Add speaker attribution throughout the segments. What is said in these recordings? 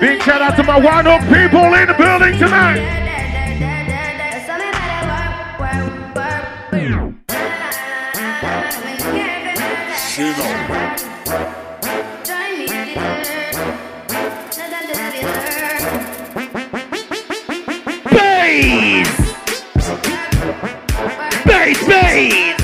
Speaker 1: Big shout out to my Oak people in the building tonight. in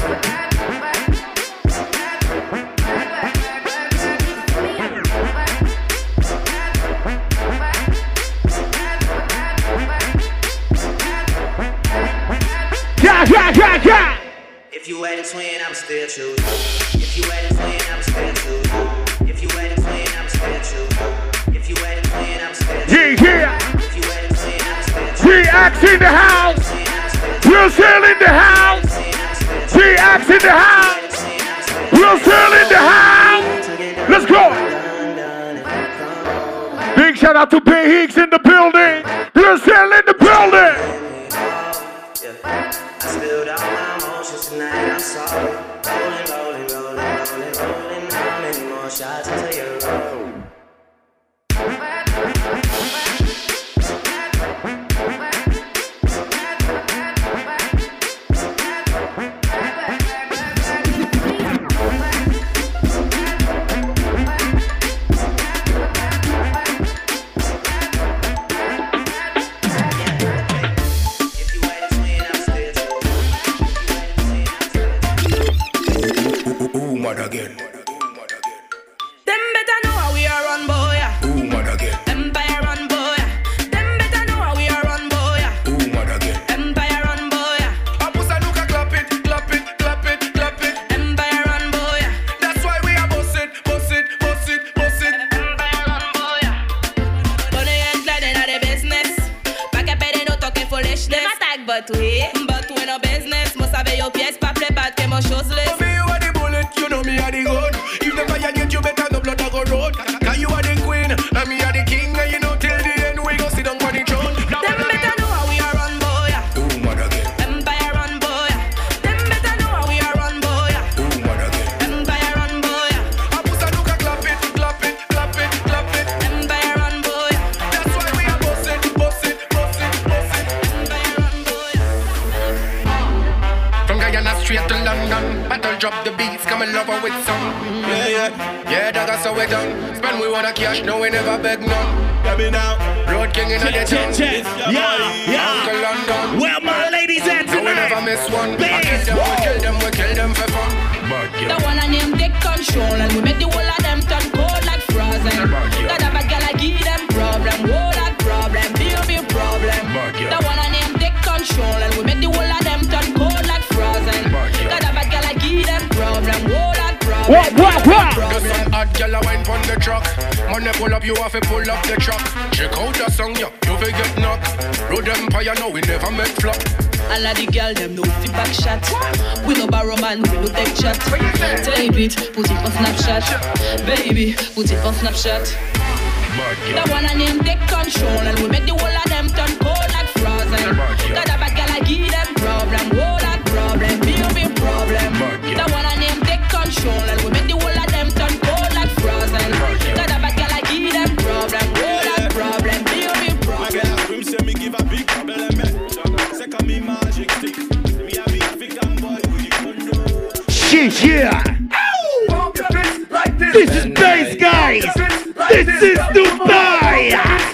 Speaker 1: Will Sale in the house. T-Ax in the house. Will Sale in the house. Let's go. Big shout out to Bay Hicks in the building. cash, no we never beg none. Coming out, road king in the town. Yeah, yeah. Uncle London. Where my ladies at tonight? No we
Speaker 2: never miss one. Big. I kill them, we kill them, we kill them for fun. The one I name take control and we make the whole of them turn cold like frozen. That other
Speaker 3: girl I give them problem, whole that problem, deal be problem. The one
Speaker 4: I name take control and we make the whole of them turn cold like frozen. That other girl I give them problem, whole that problem. What, what, what? Just some hot
Speaker 3: girl I
Speaker 4: went from
Speaker 3: the
Speaker 4: truck. When they pull up, you have to pull up the truck. Check out the song, yeah, you will get knocked. Road Empire, no, we never met flop. All of the girl, them know the back shot. We no borrow man, we no
Speaker 5: take chat. Take it, put it on Snapchat. Baby, put it on Snapchat. The one and him take control, and we make the whole of them turn cold like
Speaker 3: frozen.
Speaker 5: Got
Speaker 3: a
Speaker 5: bad girl, I give them problem. Yeah. This is bass, guys. This is Dubai.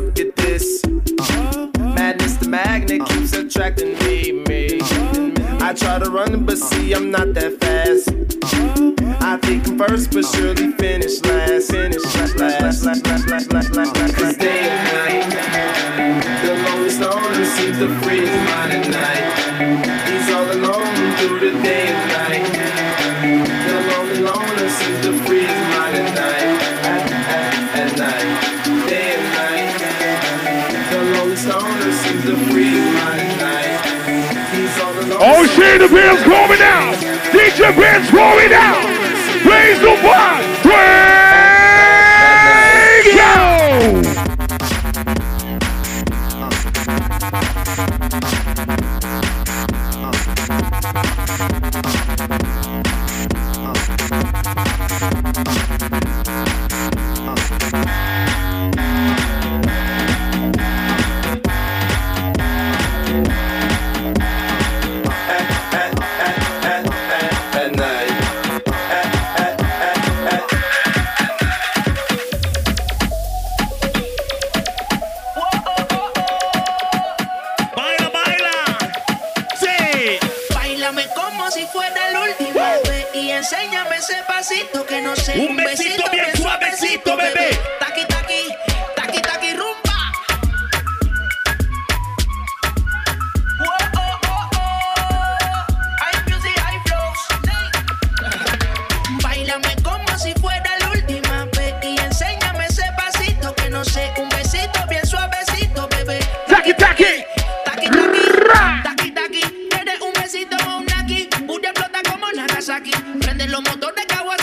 Speaker 5: I'm first, but
Speaker 4: surely finish last. Finish last,
Speaker 3: last, last, last, last, last,
Speaker 4: last. Cause day and night, the lonely loner seems
Speaker 6: to free his mind at night.
Speaker 7: He's all alone through the day and night. The lonely loner seems to free his mind at night. At, at, at night, day and night. The lonely loner seems to free his mind at
Speaker 8: night. He's all alone. Oh shit, the band's coming out. DJ Benz rolling out. Blaze the one. Como Nagasaki. Prende los motores Kawasaki.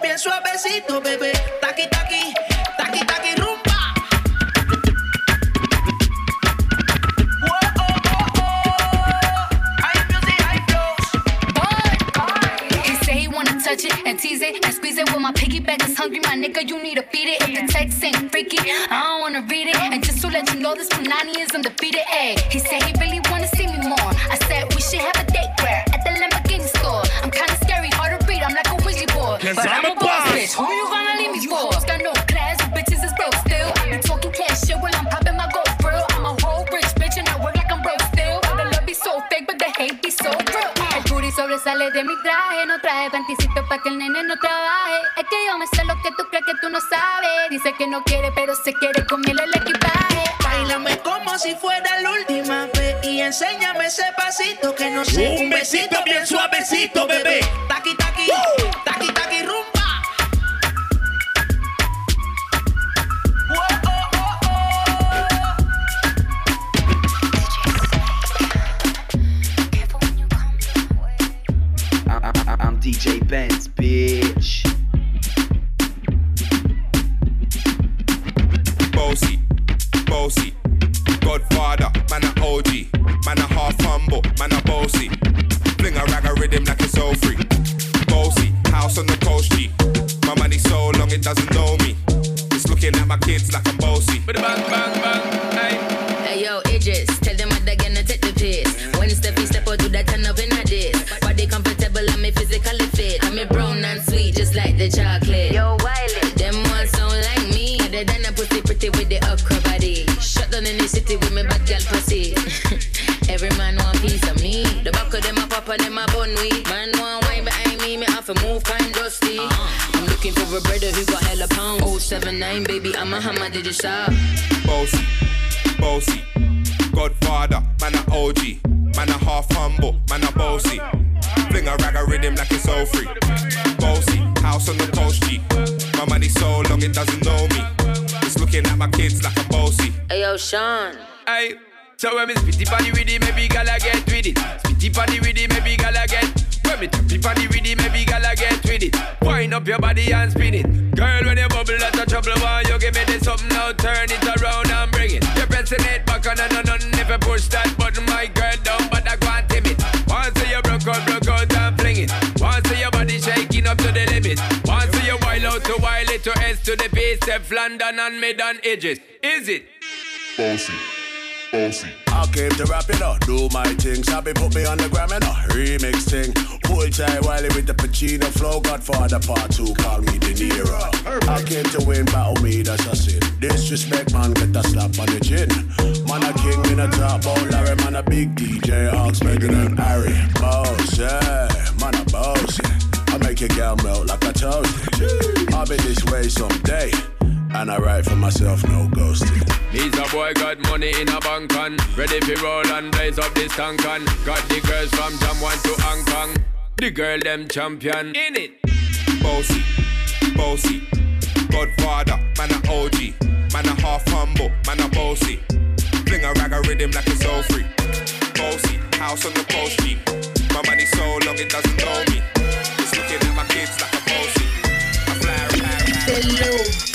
Speaker 8: Bien suavecito, bebé. Taqui, taqui Un besito bien suavecito, Other than a pussy pretty with the upper body. Shut down in the city with me bad girl pussy. Every man want piece of me. The back of them a pop and them a bun weed. Man want wine behind me, me have to move kind dusty. I'm looking for a brother who got hella pound. 079, baby, I'm a hammer, did you shop?
Speaker 7: Bossy, bossy, Godfather, man a OG, man a half humble, man a bossy. Fling a rag a rhythm like it's all free. Bossy, house on the coast G. My money so long it doesn't know me. It's looking at my kids like a bossy.
Speaker 8: Hey yo, Sean.
Speaker 9: Aye. So when me spitty panny with it, maybe gala get with it. Spitty panny with it, maybe gala get. When me tappy panny with it, maybe gala get with it. Wind up your body and spin it. Girl, when you bubble, that's a trouble. Why you give me this something now? Turn it around and bring it. You're pressing it back on and on and if you push that button, my girl it. Want see your body shaking up to the limit. Want to see you wild out to wild it to S to the base, step London and mid and edges. Is it?
Speaker 10: Bossy. Bossy.
Speaker 11: I came to rap it up, do my thing. Sabi put me on the gram and a remix thing. Pull tight Wiley with the Pacino flow. Godfather part two, call me De Niro. I came to win, battle me, that's a sin. Disrespect, man, get a slap on the chin. Man, a king in a top, oh Larry, man, a big DJ, Ox, Megan and Harry. Boss, yeah, man, a boss, yeah. I make your girl melt like I told you. I'll be this way someday. And I write for myself, no ghosting.
Speaker 9: He's a boy got money in a bank on Ready for roll and blaze up this tank on Got the girls from Jamwan to Hong Kong. The girl them champion. In it.
Speaker 7: Bossy, bossy. Godfather, man a OG Man a half humble, man a bossy. Fling a rag a rhythm like it's all free. Bossy, house on the post G. My money so long it doesn't know me. It's looking at my kids like a bossy. I fly, fly, fly.
Speaker 5: That you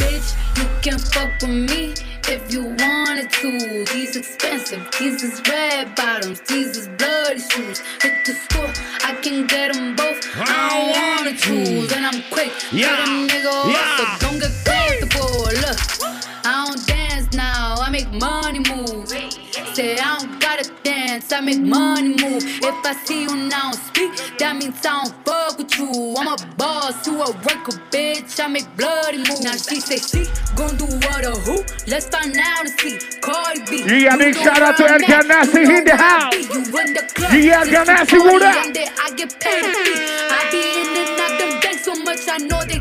Speaker 5: can fuck with me if you wanted to. These expensive, these is red bottoms, these is bloody shoes. Hit the score, I can get them both. I don't wanna choose, and I'm quick.
Speaker 3: Yeah,
Speaker 5: Cut a nigga off,
Speaker 3: yeah.
Speaker 5: so don't get comfortable. Look, I don't dance now, I make money move. Say I don't gotta dance, I make money move. If I see you now speak, that means I don't fuck with you. I'm a boss, you a worker, bitch. I make bloody moves. Now she say she gon' do what or who? Let's find out and see. Cardi B.
Speaker 3: Yeah, big shout out to El. Ganassi in the house.
Speaker 5: You in the club.
Speaker 3: Yeah, El Ganassi, what up?
Speaker 5: I get paid. I be in and out them banks so much, I know they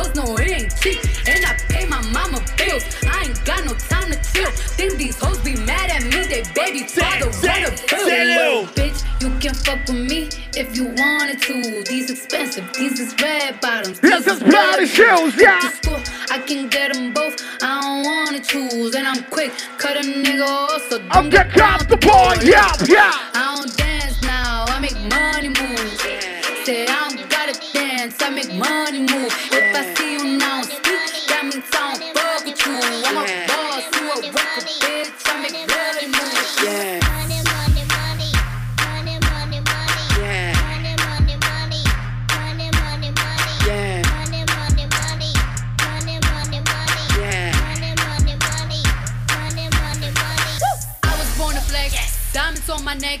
Speaker 5: Hoes know it ain't cheap. And I pay my mama bills. I ain't got no time to chill. Think these hoes be mad at me. They baby father
Speaker 3: say-
Speaker 5: what a bill. Bitch, you can fuck with me if you wanted to. These expensive, these is red bottoms.
Speaker 3: This
Speaker 5: these
Speaker 3: is bloody shoes, yeah.
Speaker 5: Store, I can get them both. I don't wanna choose, and I'm quick. Cut a nigga off, so don't
Speaker 3: I'm get comfortable, yeah, yeah.
Speaker 5: I don't dance now, I make money move. Say I don't I make money move. If I see you now, speak, that means I don't fuck with you. I'm a boss, you a worker, bitch, I make money move.
Speaker 12: Yeah.
Speaker 5: Diamonds on my neck,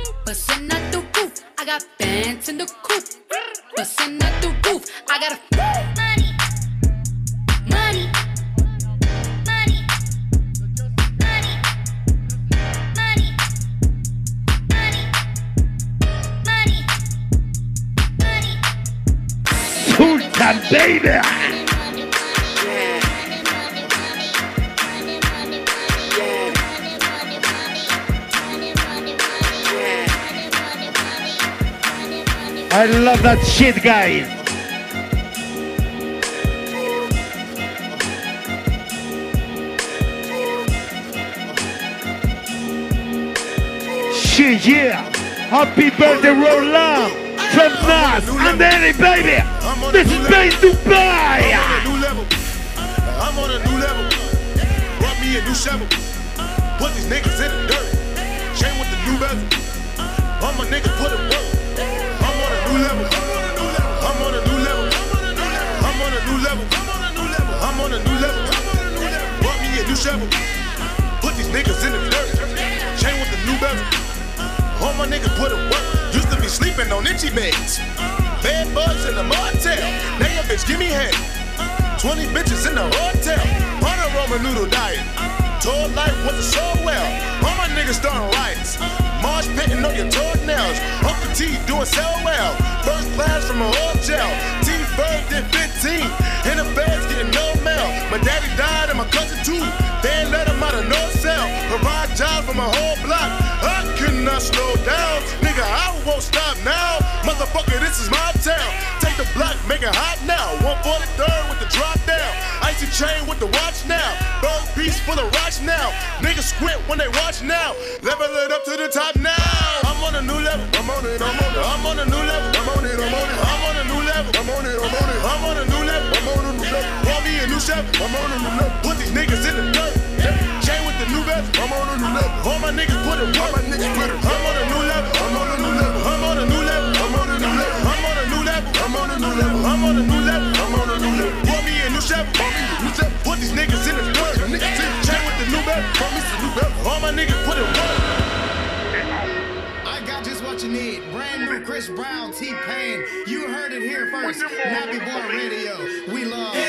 Speaker 5: Bussin' out the roof. I got bands in the coop, Bussin' out the roof. I got a
Speaker 13: money, money, money, money, money, money, money, money.
Speaker 3: Sultan, baby. I love that shit, guys. Shit, yeah. Happy birthday, Roland. From Nas and Danny, baby. This is Bass Dubai.
Speaker 11: I'm on a new level. I'm on a new level. Brought me a new shovel. Put these niggas in the dirt. Chain with the new. All my niggas put work. Shovel. Put these niggas in the dirt. Chain with the new bezel. All my niggas put it work. Used to be sleeping on itchy beds.
Speaker 2: Bad bugs in the motel. Now your bitch give me head. 20 bitches in the hotel. On a Roman noodle diet. Told life wasn't so well. All my niggas starting riots. Marsh pitting on your toenails. Uncle T doing so well. First class from a hotel. T first did 15. And the feds getting no mail. My daddy died and my cousin too. They ain't let him out of no cell. Provide jobs for my whole block. I cannot slow down. Nigga, I won't stop now. Motherfucker, this is my town. Take the block, make it hot now. 143rd with the drop down. Icy chain with the watch now. Bird piece full of rocks now. Niggas squint when they watch now. Level it up to the top now. I'm on a new level. I'm on it, I'm on it. I'm on a new level. I'm on it, I'm on it. I'm on a new level. I'm on it, I'm on it. I'm on a new level. I'm on a new level. Want me a new chef? I'm on a new level. Put these niggas in the dirt. Chain with the new vest. I'm on a new level. All my niggas put it work. All my niggas put it. I'm on a new level. I'm on a
Speaker 12: Chris Brown, T Pain. You heard it here first. Nappy Boy Radio. We love you.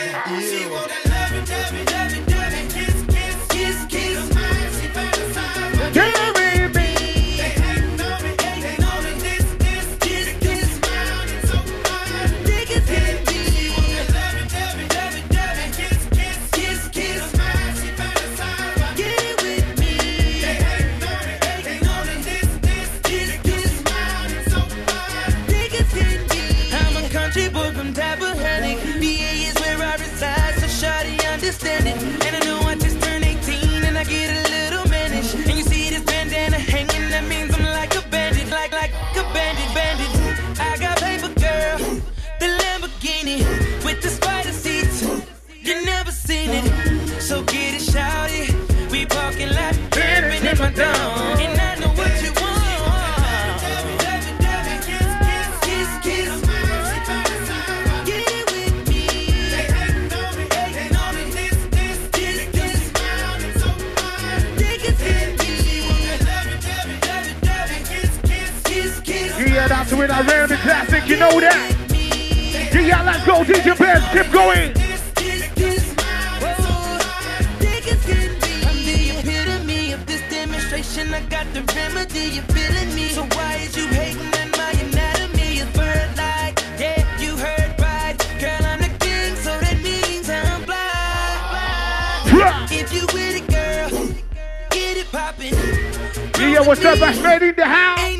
Speaker 3: Yeah, that's when I ran the classic, you know that. Yeah, let's go, DJ Benz, keep going.
Speaker 14: I'm the epitome of this demonstration. I got the remedy, you feeling me? So why is you hating on my anatomy? It's bird like, yeah, you heard right. Girl, I'm the king, so that means I'm blind. If you with it, girl, get it poppin'.
Speaker 3: Yeah, what's up, that's made in the house.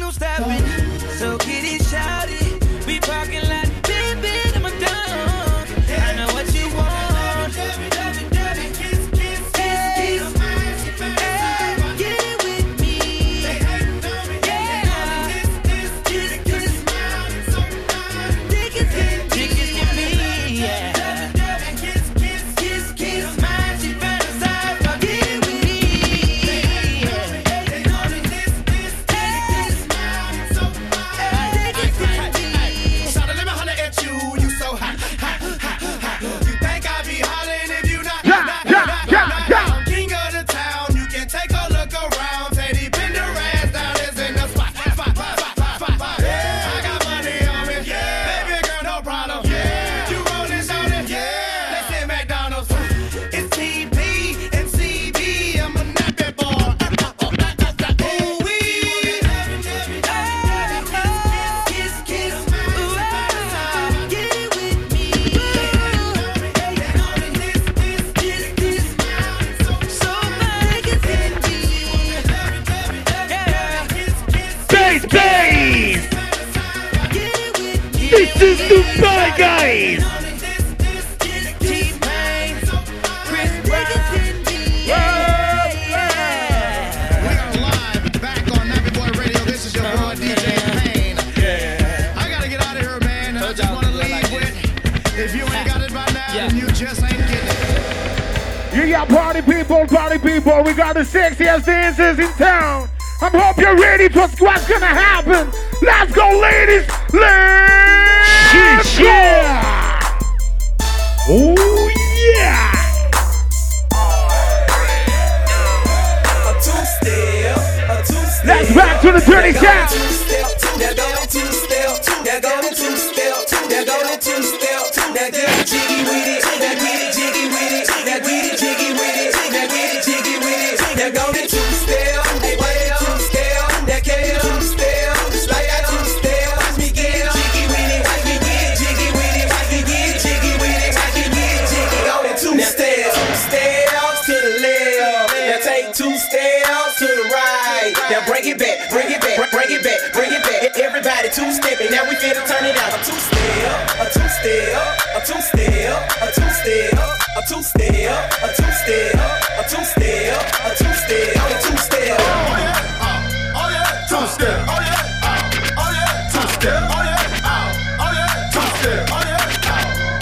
Speaker 12: A
Speaker 15: two step. A two step. A two step. A two step. A two step. Oh yeah, uh, oh yeah, Two uh, step. Oh
Speaker 3: yeah. Uh, oh, oh, oh yeah. Two step. Oh yeah. Oh yeah. Two step. Oh yeah.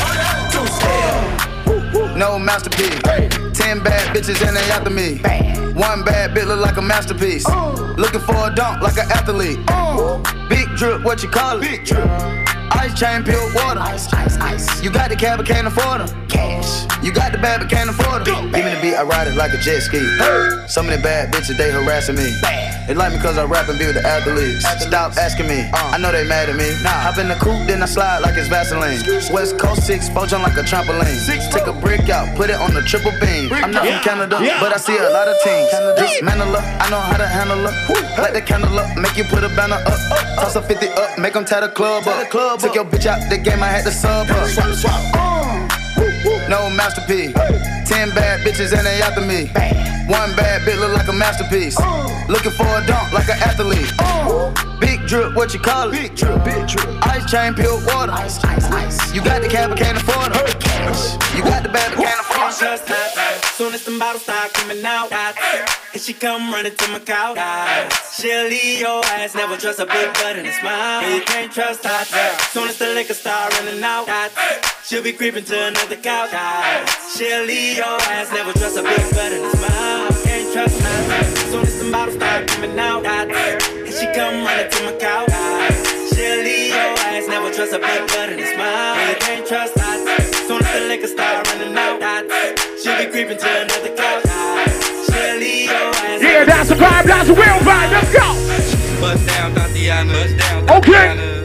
Speaker 3: oh yeah, Two step.
Speaker 16: No masterpiece. Ten bad bitches and they after me. One bad bitch look like a masterpiece. Looking for a dunk like an athlete. Big drip, what you call it? Big drip. Ice chain, pure water. Ice, ice, ice. You got the cab, but can't afford them. Cash. You got the bad, but can't afford them. Give me the beat, I ride it like a jet ski. Some of the bad bitches, they harassing me. They like me cause I rap and be with the athletes. Stop asking me, I know they mad at me. Hop in the coupe, then I slide like it's Vaseline. West Coast 6, four jump like a trampoline. Six, Take a brick out, put it on the triple beam. I'm not from Canada, but I see a lot of teams. Dismantle her, I know how to handle her. Light the candle up, make you put a banner up. Toss a 50 up, make them tie the club up. Took your bitch out the game, I had to sub her. Swap, swap. No masterpiece. Ten bad bitches and they after me. One bad bitch look like a masterpiece. Looking for a dunk like an athlete. Big drip, what you call it? Big drip, big drip. Ice chain, pure water. Ice, ice, ice. You got the cab, but can't afford it. You got the bad, but can't afford it.
Speaker 14: Soon as the bottles start coming out, and she come running to my couch. She'll leave your ass, never trust a big butt and a smile. You can't trust hot. Soon as the liquor start running out, she'll be creeping to another couch. She'll leave your ass, never trust a big butt and a smile. Can't trust hot. Soon as the bottles start coming out, and she come running to my couch. She'll leave your ass, never trust a big butt and a smile. You can't trust hot. Soon as the liquor start running out, she'll be creeping to another couch. She'll leave your ass.
Speaker 3: Yeah, that's a vibe, that's a real vibe. Let's go.
Speaker 17: Bust down, Tatiana. Bust down,
Speaker 3: Okay.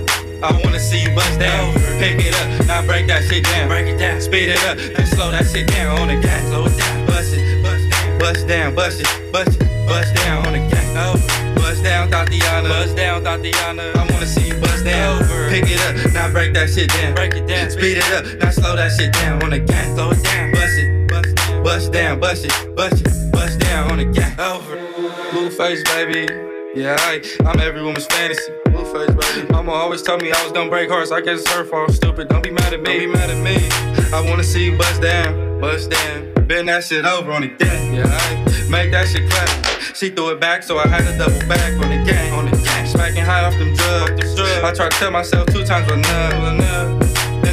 Speaker 17: I wanna see you bust down. Pick it up, now break that shit down. Break it down, speed it up, then slow that shit down on the gas. Slow it down, bust it, bust down, bust down, bust it, bust it, bust down on the gas. Oh, bust down, Tatiana. Bust down, Tatiana. I wanna see you bust down. Pick it up, now break that shit down. Break it down, speed it up, now slow that shit down on the gas. Slow it down, bust it, bust it, bust down, bust it, bust it, bust down on the gas. Over. Blueface, baby. Yeah, I, I'm every woman's fantasy. Blueface, baby. Mama always told me I was gonna break hearts. I guess it's her fault. Stupid. Don't be mad at me. Don't be mad at me. I wanna see you bust down, bust down. Bend that shit over on the deck, Yeah, I make that shit clap. She threw it back, so I had to double back on the gang. On the gang. Smacking high off them drugs. I tried to tell myself two times, but enough,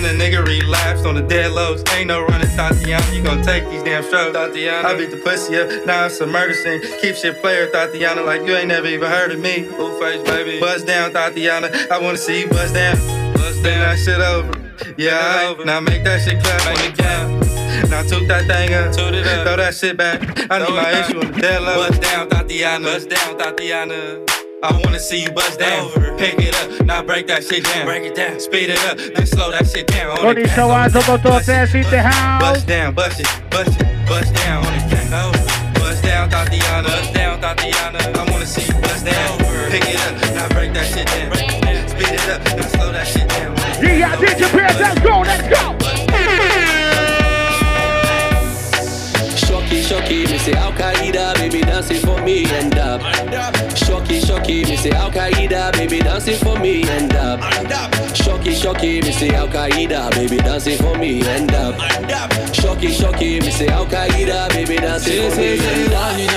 Speaker 17: The nigga relapsed on the dead lows. Ain't no running, Tatiana. You gon' take these damn strokes, Tatiana. I beat the pussy up, now it's a murder scene. Keep shit player, Tatiana, like you ain't never even heard of me. Blueface, baby. Buzz down, Tatiana. I wanna see you buzz down. Buzz down. that shit over. Yeah, I, now make that shit clap on the gang. Now toot that thing up, toot it up, throw that shit back. I need my issue on the dead low. Buzz down, Tatiana. Bust down, Tatiana. I wanna see you buzz down. Pick it up, now break that shit down. Break it down, speed it up, then slow that shit down. On
Speaker 3: Con
Speaker 17: the
Speaker 3: il
Speaker 17: gas,
Speaker 3: show
Speaker 17: on the
Speaker 3: alto motosserra in the house.
Speaker 17: Bust down, bust it, bust it, bust down on the gang. Oh, bust down, Tatiana. Bust down, Tatiana. I wanna see you bust down. Pick it up, now break that shit down. Speed it up, now slow that shit down.
Speaker 3: Yeah, DJ Pierce, let's go, let's go.
Speaker 18: Shocky, shocky, me say Al Qaeda, baby dancing for me and up. Shocky, shocky, me say Al Qaeda, baby dancing for me and up. Shocky, shocky, me say Al Qaeda, baby dancing for me and up. Shocky, shocky, me say Al Qaeda, baby dancing for me and
Speaker 14: One in.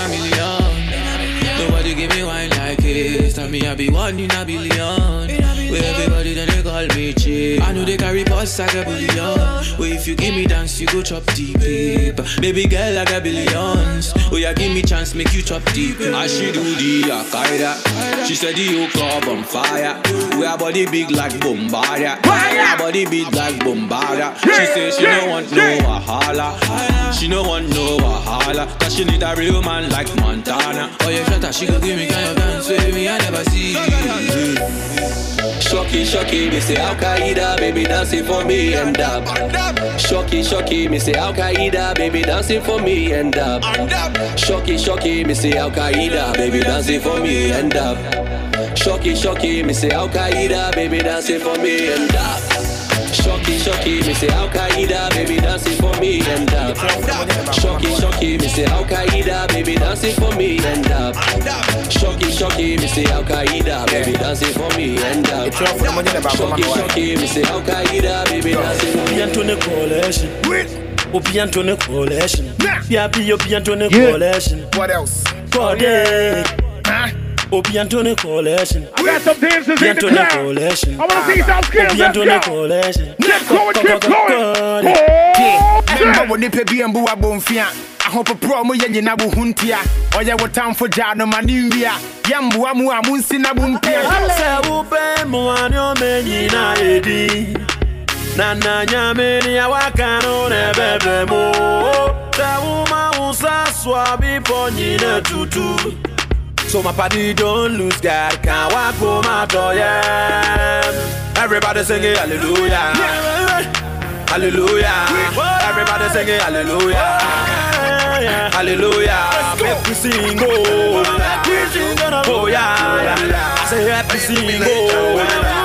Speaker 14: Nobody give me wine like this. Tell me I be one in a billion. Where everybody then they call me cheap. I know they carry boss like a billion. Where if you give me dance, you go chop deep. Baby girl, I got billions. Oh, yeah, give me chance, make you chop deep. I she do the Akaida. She said the yoke up on fire. We are body big like Bombardier. Our body big like Bombardier. She say she no want no wahala. She no want no wahala. Cause she need a real man like Montana. Oh, yeah, shut up, she go give me kind of dance with me. I never see.
Speaker 18: Shocky, shocky, me say Al Qaeda, baby dancing for me and up. Shocky, shocky, me say Al Qaeda, baby dancing for me and up.
Speaker 19: Shocky, shocky, me say Al Qaeda, baby dancing for me and up. Shocky, shocky, me say Al Qaeda, baby dancing for me and up. Shocky, shocky, me say Al Qaeda, baby dancing for me and up. Shocky, shocky, me say Al Qaeda, baby dancing for me and up. Shocky, shocky, me say Al Qaeda, baby dancing for me and up. Shocky, shocky, me say Al Qaeda, baby dancing for me.
Speaker 20: Obi Antone coalition. Obi Antone coalition. Biabi Obi Antone
Speaker 1: Yeah.
Speaker 20: coalition.
Speaker 4: What else?
Speaker 20: Obi Antone coalition.
Speaker 1: I got some dancers in the crowd.
Speaker 20: coalition.
Speaker 1: I wanna see some skills.
Speaker 20: Obi
Speaker 1: go.
Speaker 20: coalition.
Speaker 1: Keep going, keep going.
Speaker 4: Memba wo nipa bi mbu abɔmfia ahopoprɔ mu yɛ nyina wo ho ntia ɔyɛ wo tamfo gyaa no ma ne nwia yɛmboa mu a monsi na bo mpia
Speaker 20: sɛ wopɛ mmoa ne ɔma ɛdi na na nyame nea waka no na ɛbɛbrɛ mu sɛ woma wo sa soa bepɔ nyina tutu So my party don't lose God, can't walk for my door, yeah. Everybody singing hallelujah, hallelujah. Everybody singing hallelujah, hallelujah. Make we sing, oh, oh yeah, yeah. Say happy sing, oh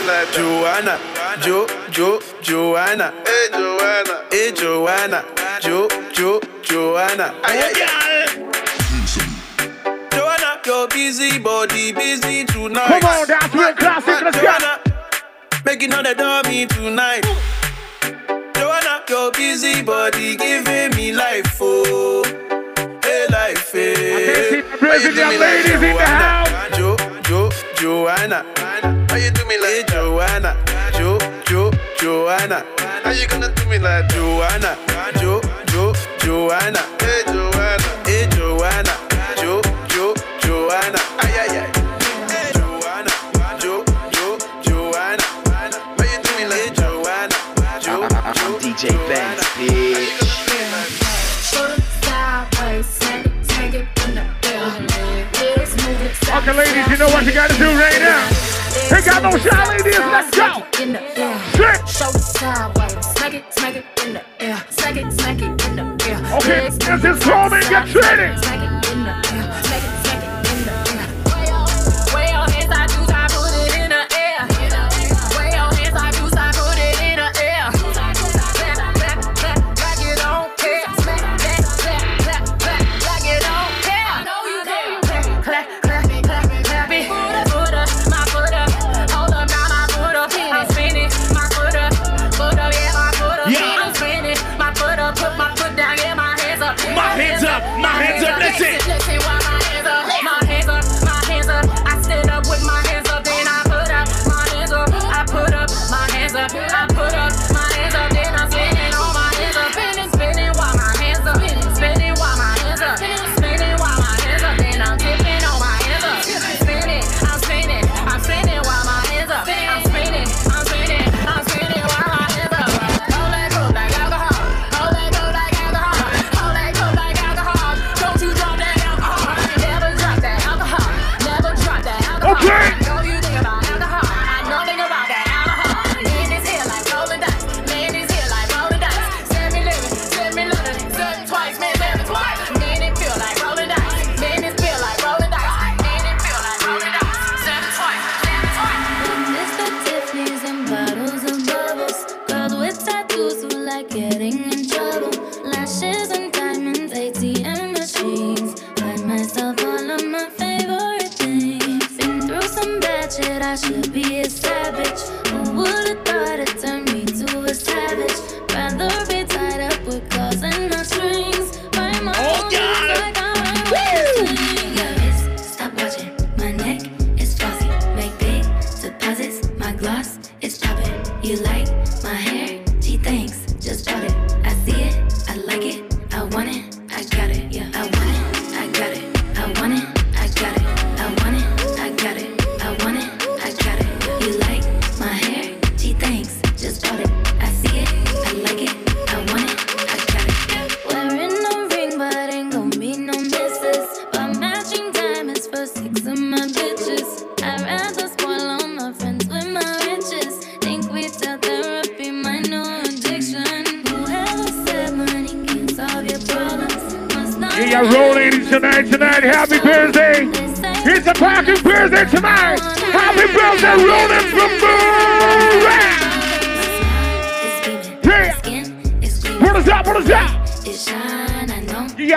Speaker 4: you gonna do me like Joanna? Jo, Jo, Joanna. Hey Joanna. Hey Joanna. Jo, Jo, Joanna. Ay, ay, ay. Joanna, your busy body busy tonight.
Speaker 1: Come on, dance real classic. Let's go.
Speaker 4: Joanna, making all the dummy tonight. Joanna, your busy body giving me life, oh, hey life, eh. hey.
Speaker 1: Brazilian ladies in the house.
Speaker 4: Jo, Jo, Joanna. How you do me like Joanna? Jo, Jo, Joanna. How you gonna do me like Joanna? Jo, Jo, Joanna. Hey Joanna. Hey Joanna. Jo, Jo, Joanna. Ay ay ay. Hey Joanna. Jo, Jo, Joanna. How you do me like Joanna? Jo,
Speaker 5: I'm DJ Benz, bitch.
Speaker 1: Okay, ladies, you know what you gotta do right now. Ain't got no shy ladies, let's go.
Speaker 3: In the air. Show it sideways. Smack it, smack it in the air. Smack it, smack it in the air.
Speaker 1: Okay,
Speaker 3: Legs
Speaker 1: this is Coleman, get ready.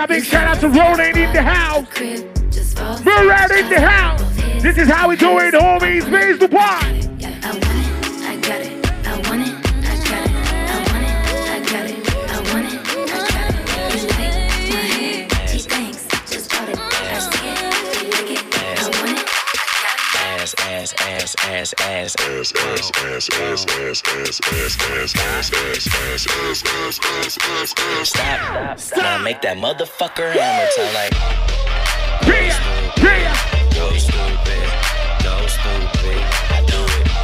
Speaker 3: Yeah, big shout out to Roland in the house. We're right in the house. This is how we do it, homies. Raise the party.
Speaker 1: Ass, ass, ass, ass, ass, ass, ass, ass, ass, ass, ass, ass, ass, ass. Stop, stop. Now make that motherfucker hammer sound like. Go stupid, go stupid. I do it,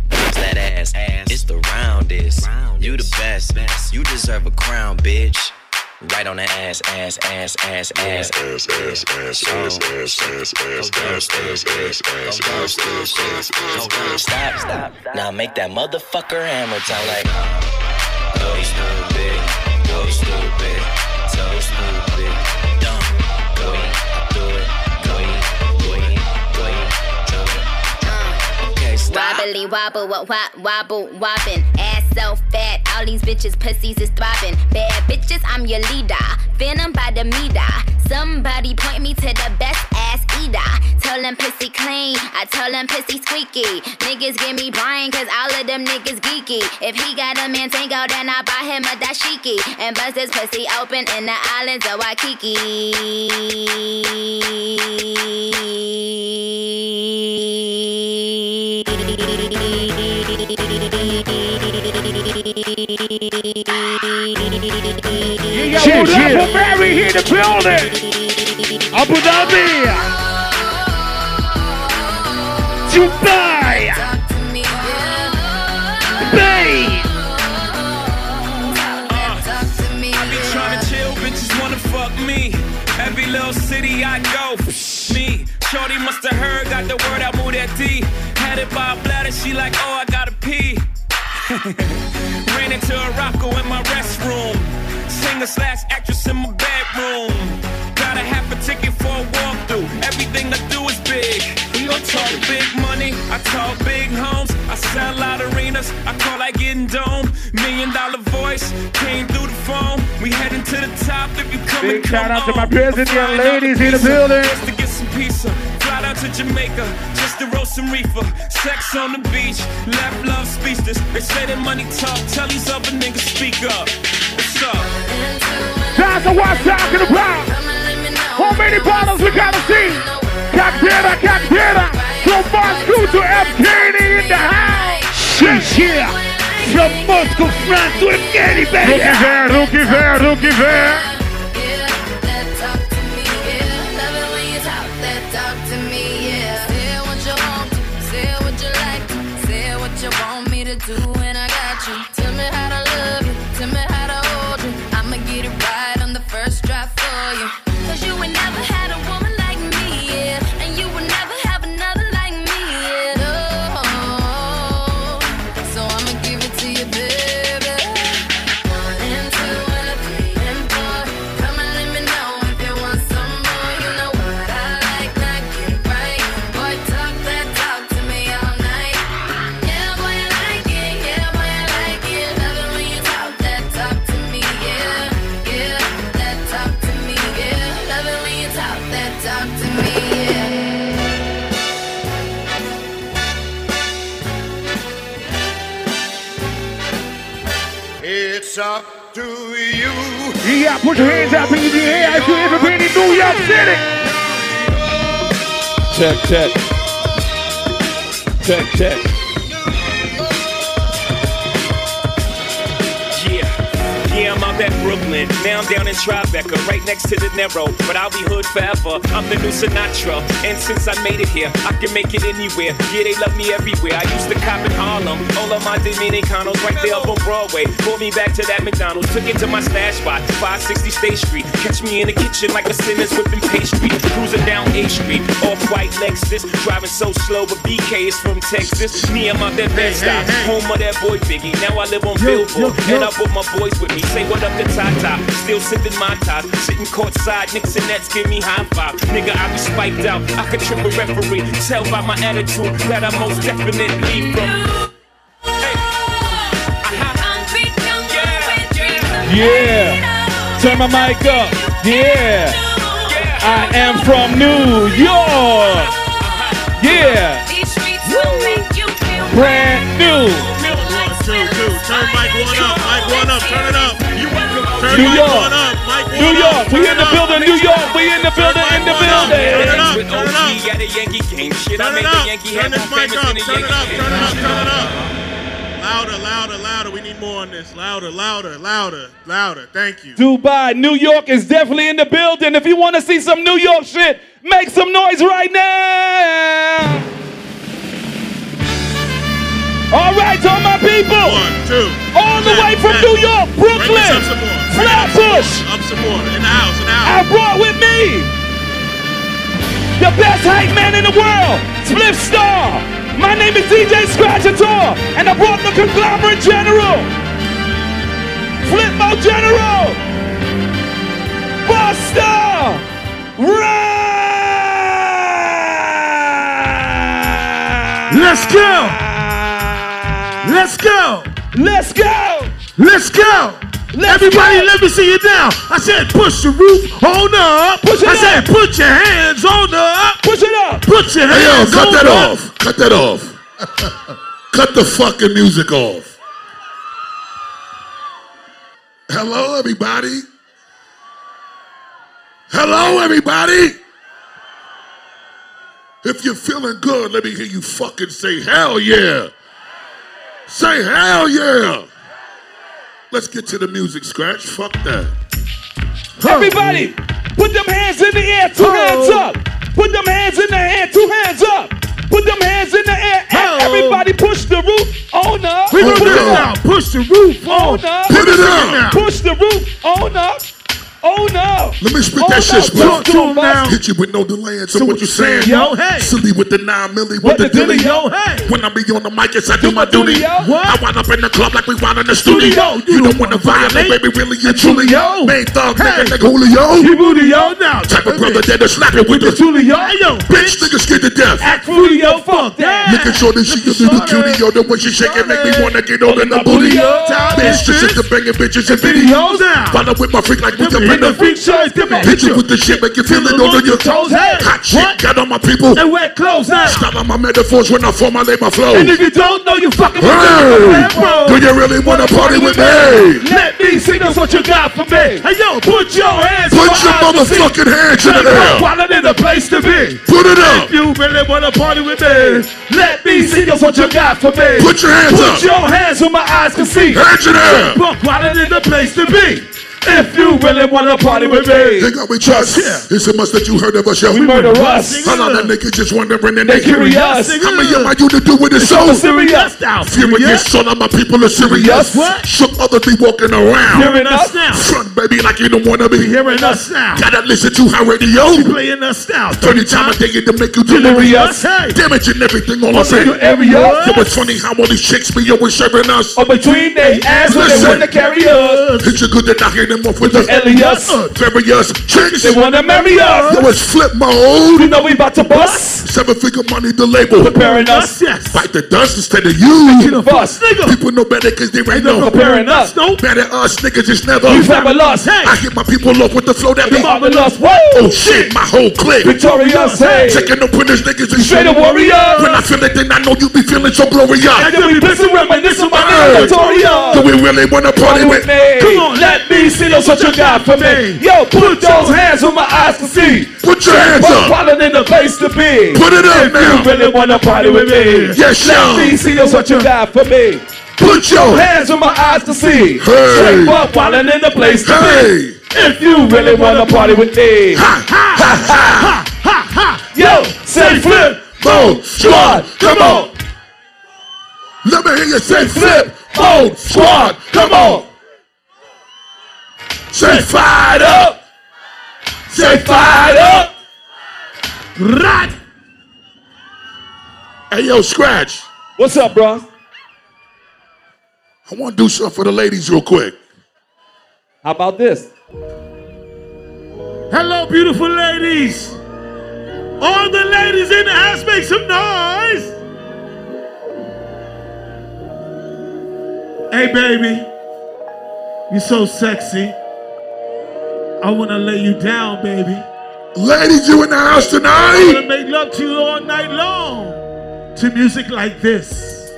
Speaker 1: Bounce that ass, ass, it's the roundest. You the best, you deserve a crown, bitch. Right on the ass, ass, ass, ass, ass, ass, ass, ass, ass, ass, ass, ass, ass, ass, ass, ass, ass, ass, ass, ass. Stop, stop. Now make that motherfucker hammer sound like. Go stupid, go stupid,
Speaker 21: Wobbly wobble, what wop, wobble, wobbin'. Ass so fat, all these bitches pussies is throbbing. Bad bitches, I'm your leader. Venom by the meter. Somebody point me to the best ass eater. Tell them pussy clean, I tell them pussy squeaky. Niggas give me brain, cause all of them niggas geeky. If he got a man tango, then I buy him a dashiki. And bust his pussy open in the islands of Waikiki.
Speaker 3: Yeah, shit, shit. for Mary here in the building. Abu Dhabi.
Speaker 22: Fuck me. Every little city I go, me. Shorty must have heard, got the word out, move that D. Had it by a bladder, she like, oh, I gotta pee. Ran into a rocko in my restroom. Singer slash actress in my bedroom. Talk big money, I talk big homes. I sell out arenas, I call like getting dome. Million dollar voice came through the phone. We heading to the top if you come
Speaker 3: Big shout out to my president ladies in the building.
Speaker 22: Just to get some pizza. Fly down to Jamaica just to roast some reefer. Sex on the beach, left love speechless. They say that money talk, tell these other niggas speak up. What's up?
Speaker 3: That's what I'm talking about. How many bottles we gotta see? Cadeira, cadeira. From Moscow to Evgeny in the house.
Speaker 23: She's here. From Moscow, France to Evgeny, baby.
Speaker 24: There, look there, look there. check. Check, check. Yeah, yeah,
Speaker 23: I'm out at
Speaker 22: Brooklyn. Now I'm down in Tribeca right next to De Niro. But I'll be hood forever. I'm the new Sinatra. And since I made it here, I can make it anywhere. Yeah, they love me everywhere. I used to cop in Harlem. All of my Dominicanos right there up on Broadway. Pulled me back to that McDonald's. Took it to my stash spot, 560 State Street. Catch me in the kitchen like a Simmons whipping pastry. Cruising down A Street, off white Lexus. Driving so slow, but BK is from Texas. Me, I'm out that Bed-Stuy. Home of that boy Biggie. Now I live on Billboard. And I put my boys with me. Say what up to Tata. Still sipping my top. Sitting courtside. Knicks and Nets give me high five. Nigga, I be spiked out. I could trip a referee. Tell by my attitude that I most definitely from. Uh-huh.
Speaker 23: Yeah. Turn my mic up. Yeah. I am from New York. Uh-huh. Yeah. Brand new.
Speaker 25: Two, two. Turn mic one up. Mic one up. Turn it up. Turn
Speaker 23: New
Speaker 25: mic
Speaker 23: York.
Speaker 25: one up. Mic one
Speaker 23: New. York. We in the building. New York. We in the building. In the building.
Speaker 22: With OG at a Yankee game. Shit, I
Speaker 25: Turn
Speaker 22: made
Speaker 25: it
Speaker 22: the
Speaker 25: up.
Speaker 22: Yankee
Speaker 25: Turn
Speaker 22: hat
Speaker 25: this
Speaker 22: more
Speaker 25: mic
Speaker 22: famous
Speaker 25: up.
Speaker 22: than
Speaker 25: Turn it up. Turn it up. Turn it up. Louder, louder, louder. We need more on this. Louder, louder, louder, louder. Thank you.
Speaker 23: Dubai, New York is definitely in the building. If you want to see some New York shit, make some noise right now. All right, all my people.
Speaker 25: One, two.
Speaker 23: All the way from New York,
Speaker 25: Bring
Speaker 23: Brooklyn,
Speaker 25: this up some more. Bring it up some
Speaker 23: Flatbush.
Speaker 25: Up some more. In the house. In the
Speaker 23: I brought with me the best hype man in the world, Spliff Star. My name is DJ Scratchator, and I brought the conglomerate general, Flipmode General, Busta
Speaker 26: Let's go. Let's go.
Speaker 23: Let's go.
Speaker 26: Let's go. Everybody, let me see you now. I said, push the roof on up.
Speaker 23: Push it
Speaker 26: I
Speaker 23: up.
Speaker 26: said, put your hands on up.
Speaker 23: Push it up.
Speaker 26: Put your
Speaker 27: Hey, yo,
Speaker 26: hands
Speaker 27: cut
Speaker 26: on
Speaker 27: that
Speaker 26: up.
Speaker 27: off. Cut that off. cut the fucking music off. Hello, everybody. Hello, everybody. If you're feeling good, let me hear you fucking say hell yeah. Say hell yeah. Let's get to the music, Scratch. Fuck that.
Speaker 23: Everybody, put them hands in the air, two hands up. Put them hands in the air, two hands up. Put them hands in the air. and Everybody push the roof on up.
Speaker 26: We gonna
Speaker 23: Push it
Speaker 26: it now.
Speaker 23: up.
Speaker 26: Push the roof on.
Speaker 23: On up.
Speaker 26: Put it up.
Speaker 23: Push the roof on up. Oh no.
Speaker 27: Let me spit
Speaker 23: Oh,
Speaker 27: that
Speaker 23: no.
Speaker 27: shit,
Speaker 23: Talk
Speaker 27: bro.
Speaker 23: now.
Speaker 27: Hit you with no delay. So, what you saying?
Speaker 26: Yo, hey.
Speaker 27: Silly with the nine milli, with
Speaker 26: What
Speaker 27: the
Speaker 26: the dilly, yo, hey.
Speaker 27: When I be on the mic, yes, I do my duty.
Speaker 26: yo.
Speaker 27: I wind up in the club like we wind in the studio.
Speaker 26: Studio.
Speaker 27: You don't wanna violate, baby, really and truly.
Speaker 26: Julio.
Speaker 27: Main thug,
Speaker 26: Hey.
Speaker 27: nigga, nigga, Julio.
Speaker 26: You booty, yo, now.
Speaker 27: Type of brother that'll slap it with the
Speaker 26: Julio, hey, yo,
Speaker 27: bitch, nigga scared to death.
Speaker 26: Act yo, fuck that.
Speaker 27: Looking sure that she a little cutie, yo. The way she shake it make me wanna get all in the booty. Bitch, just into banging bitches and videos. Follow with my freak like with the
Speaker 26: Hit the
Speaker 27: printer.
Speaker 26: freak shows, give me
Speaker 27: Hit you with the shit, make you feel it under your toes.
Speaker 26: Hey.
Speaker 27: Hot shit, got on my people.
Speaker 26: And wet clothes now.
Speaker 27: Stop on my metaphors when I form, I lay my flow.
Speaker 26: And if you don't know, you fucking
Speaker 27: Hey, do you really wanna party with me?
Speaker 26: Let me see that's what you got for me. Hey yo, put your hands
Speaker 27: Put your
Speaker 26: my eyes to see.
Speaker 27: motherfucking hands in the air.
Speaker 26: In the place to be.
Speaker 27: Put it up.
Speaker 26: If you really wanna party with me, let me see that's what you got for me.
Speaker 27: Put your hands
Speaker 26: put
Speaker 27: up.
Speaker 26: your hands so my eyes can see.
Speaker 27: Hands in the air.
Speaker 26: In the place to be. If you really wanna party with me.
Speaker 27: They got me trust. It's a must that you heard of us, yo.
Speaker 26: We murder us.
Speaker 27: A lot of niggas just wondering and
Speaker 26: They
Speaker 27: they curious.
Speaker 26: curious.
Speaker 27: How many of my you to do with it so?
Speaker 26: serious now.
Speaker 27: Furious, son of my people are serious.
Speaker 26: What?
Speaker 27: Shook others be walking around.
Speaker 26: Hearing us now.
Speaker 27: Front baby like you don't wanna be.
Speaker 26: Hearing us now.
Speaker 27: Gotta listen to her radio.
Speaker 26: Playing us now.
Speaker 27: 30 times a day to make you
Speaker 26: Delirious. Hey.
Speaker 27: Damaging everything us.
Speaker 26: in your area.
Speaker 27: Yo, it's funny how all these chicks be always serving us.
Speaker 26: Or between they ass when they
Speaker 27: Listen.
Speaker 26: wanna carry us.
Speaker 27: It's a good that I hear them off with the
Speaker 26: Elias.
Speaker 27: Various chicks.
Speaker 26: They wanna marry us.
Speaker 27: Yo, it's flip mode.
Speaker 26: You know we about to bust.
Speaker 27: Seven figure money, the label.
Speaker 26: Preparing us. Yes.
Speaker 27: Fight the dust instead of you.
Speaker 26: Making a fuss. Nigga.
Speaker 27: People know better cause they ain't
Speaker 26: no
Speaker 27: know.
Speaker 26: comparing us. No.
Speaker 27: Better us niggas is never.
Speaker 26: You lost, Hey.
Speaker 27: I hit my people off with the flow that be.
Speaker 26: marvelous. Whoa.
Speaker 27: Oh shit, my whole clique.
Speaker 26: Victorious. Hey.
Speaker 27: Taking up with niggas and
Speaker 26: Straight up warrior.
Speaker 27: When I feel it, then I know you be feeling so glorious.
Speaker 26: And then we listen, reminisce of my nigga Victoria.
Speaker 27: Do we really wanna party with
Speaker 26: me. Come on, let me see those what you got for me. Yo, put those hands on my eyes to see.
Speaker 27: Put your hands up.
Speaker 26: Falling in the place to be.
Speaker 27: Put it up
Speaker 26: if
Speaker 27: now.
Speaker 26: you really wanna party with me.
Speaker 27: Yes,
Speaker 26: Let me see those what you got for me.
Speaker 27: Put your
Speaker 23: hands where my eyes to see.
Speaker 27: Hey.
Speaker 23: Straight up, wildin' in the place to
Speaker 27: Hey.
Speaker 23: be. If you really wanna party with me,
Speaker 27: Ha ha ha ha ha ha.
Speaker 23: yo, say flip,
Speaker 27: Mode
Speaker 23: squad, come on.
Speaker 27: Let me hear you say flip.
Speaker 23: Mode squad, come on.
Speaker 27: Say
Speaker 23: Fired up, say fired up.
Speaker 27: Right. Hey yo, Scratch.
Speaker 23: What's up, bro?
Speaker 27: I want to do something for the ladies real quick.
Speaker 23: How about this?
Speaker 26: Hello, beautiful ladies. All the ladies in the house, make some noise. Hey, baby. You're so sexy. I want to lay you down, baby.
Speaker 27: Ladies, you in the house tonight?
Speaker 26: I want to make love to you all night long to music like this.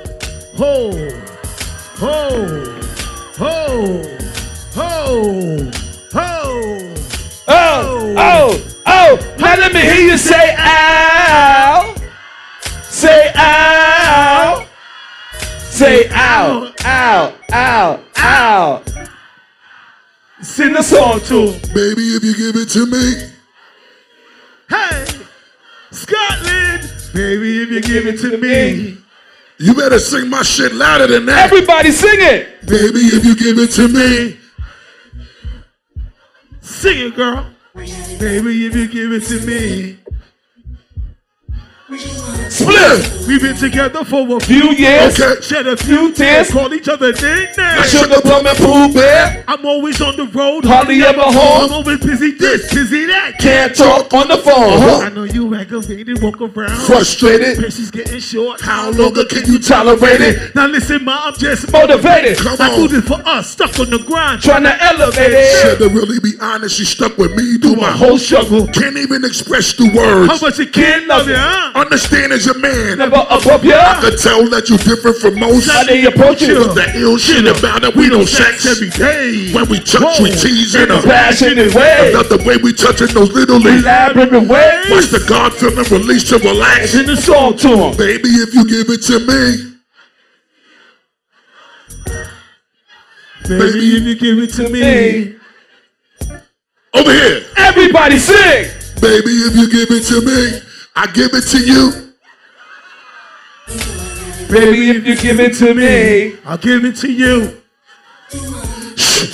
Speaker 26: Ho, ho, ho, ho, ho.
Speaker 23: Oh, oh, oh, now let me hear you say ow. Say ow. Say ow, ow, ow, ow. Sing the song to him.
Speaker 27: Baby, if you give it to me.
Speaker 26: Hey, Scotland, baby, if you give it to me.
Speaker 27: You better sing my shit louder than that.
Speaker 23: Everybody sing it.
Speaker 27: Baby, if you give it to me.
Speaker 26: Sing it, girl. Baby, if you give it to me.
Speaker 23: Split.
Speaker 26: We've been together for a
Speaker 23: Few years.
Speaker 27: Okay.
Speaker 26: Shed a few tears, call each other nicknames.
Speaker 23: Sugar plum and Pooh Bear.
Speaker 26: I'm always on the road,
Speaker 23: Hardly ever home.
Speaker 26: I'm always busy this, busy that.
Speaker 23: Can't talk on the phone. Uh-huh.
Speaker 26: I know you aggravated, walk around.
Speaker 27: Frustrated.
Speaker 26: Patience getting short.
Speaker 27: How longer can you tolerate it?
Speaker 26: Now listen, ma, I'm just
Speaker 23: Motivated.
Speaker 27: Come
Speaker 26: I do
Speaker 27: on.
Speaker 26: this for us, stuck on the grind.
Speaker 23: Trying to elevate it.
Speaker 27: Said to really be honest, she stuck with me through my
Speaker 23: Whole struggle.
Speaker 27: Can't even express the words.
Speaker 26: How
Speaker 27: words.
Speaker 26: much a kid love you, huh?
Speaker 27: Understand as a man.
Speaker 23: Never above ya.
Speaker 27: I could tell that you're different from most.
Speaker 23: How they approach you.
Speaker 27: But the ill shit about it, we don't sex every day. When we touch, we tease in a
Speaker 23: Passionate way.
Speaker 27: Not the way we touch touching those little.
Speaker 23: Elaborate ways.
Speaker 27: Watch the God feeling release to relax.
Speaker 23: Sing the song to him.
Speaker 27: Baby, if you give it to me.
Speaker 26: Baby, if you give it to me.
Speaker 27: Over here.
Speaker 23: Everybody sing.
Speaker 27: Baby, if you give it to me, I give it to you.
Speaker 23: Baby, if you give it to me.
Speaker 26: I'll give it to you.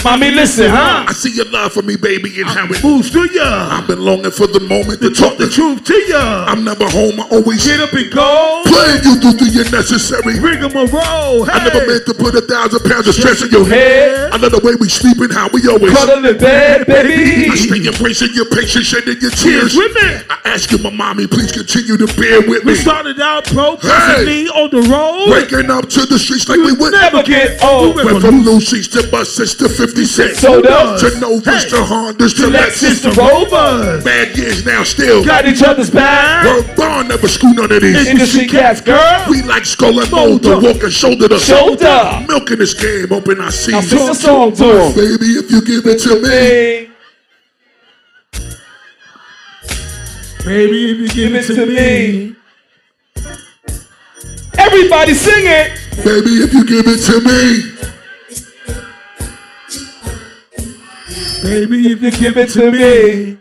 Speaker 23: Mommy, listen, huh?
Speaker 27: I see your love for me, baby, and how it
Speaker 26: Moves to ya.
Speaker 27: I've been longing for the moment to talk
Speaker 26: The truth to ya.
Speaker 27: I'm never home, I always
Speaker 26: Get up and go.
Speaker 27: playing you through the unnecessary.
Speaker 26: Ring 'em a roll.
Speaker 27: I never meant to put a thousand pounds of stress in your head. I love the way we sleeping, how we always
Speaker 23: Cuddle in bed, baby.
Speaker 27: I stay embracing your patience, shedding your
Speaker 26: Tears with me.
Speaker 27: I ask you, my mommy, please continue to bear with me.
Speaker 26: We started out pro, presently on the road.
Speaker 27: Waking up to the streets like we would
Speaker 23: Never get old.
Speaker 27: Went from Lucy's to buses to 50 cents.
Speaker 23: Sold up.
Speaker 27: To Novas to Hondas to
Speaker 23: Lexus to. Rovers.
Speaker 27: Bad years now still.
Speaker 23: Got each other's back.
Speaker 27: Work bar never screw none of these.
Speaker 23: Industry cats, girl.
Speaker 27: We like skull and molder, walking shoulder to
Speaker 23: Shoulder.
Speaker 27: Milking this game, open our seas.
Speaker 23: Now sing the song to him.
Speaker 27: Baby, if you give it to me,
Speaker 26: Baby, if you give it to me.
Speaker 23: Everybody sing it.
Speaker 27: baby, if you give it to me,
Speaker 26: Baby, if you give it to me.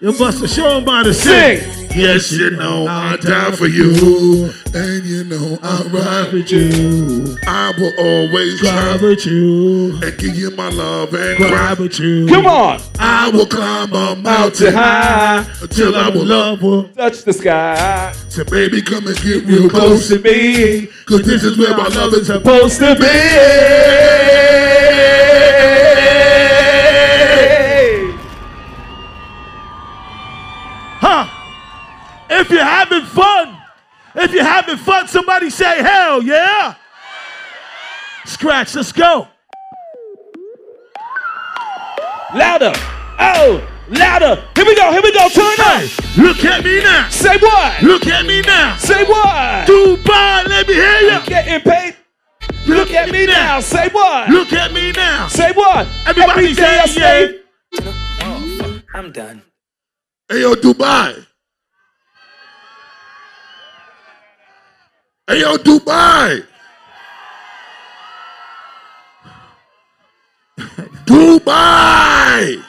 Speaker 26: You must have shown by the sing.
Speaker 27: Yes, you know I die for you, and you know I ride with
Speaker 26: you.
Speaker 27: I will always
Speaker 26: Cry with you.
Speaker 27: and give you my love and
Speaker 26: Cry with you.
Speaker 23: Come on.
Speaker 27: I will climb a
Speaker 23: Mountain high.
Speaker 27: until I will love.
Speaker 26: Will
Speaker 23: Touch the sky.
Speaker 27: So baby, come and get real
Speaker 23: close, to me.
Speaker 27: cause this is where my love is
Speaker 23: Supposed to be.
Speaker 26: You're having fun, if you're having fun, somebody say hell yeah. Scratch, let's go.
Speaker 23: Louder. Oh, louder. Here we go. Here we go. Turn
Speaker 26: Hey,
Speaker 23: up.
Speaker 26: look at me now.
Speaker 23: Say what?
Speaker 26: Look at me now.
Speaker 23: Say what?
Speaker 26: Dubai, let me hear you.
Speaker 23: Getting paid. Look at me now. Say what?
Speaker 26: Look at me now.
Speaker 23: Say what?
Speaker 26: Everybody
Speaker 23: Every day I
Speaker 26: say yeah.
Speaker 23: say.
Speaker 28: Oh, I'm done.
Speaker 27: Hey yo, Dubai. Hey, yo, Dubai. Dubai.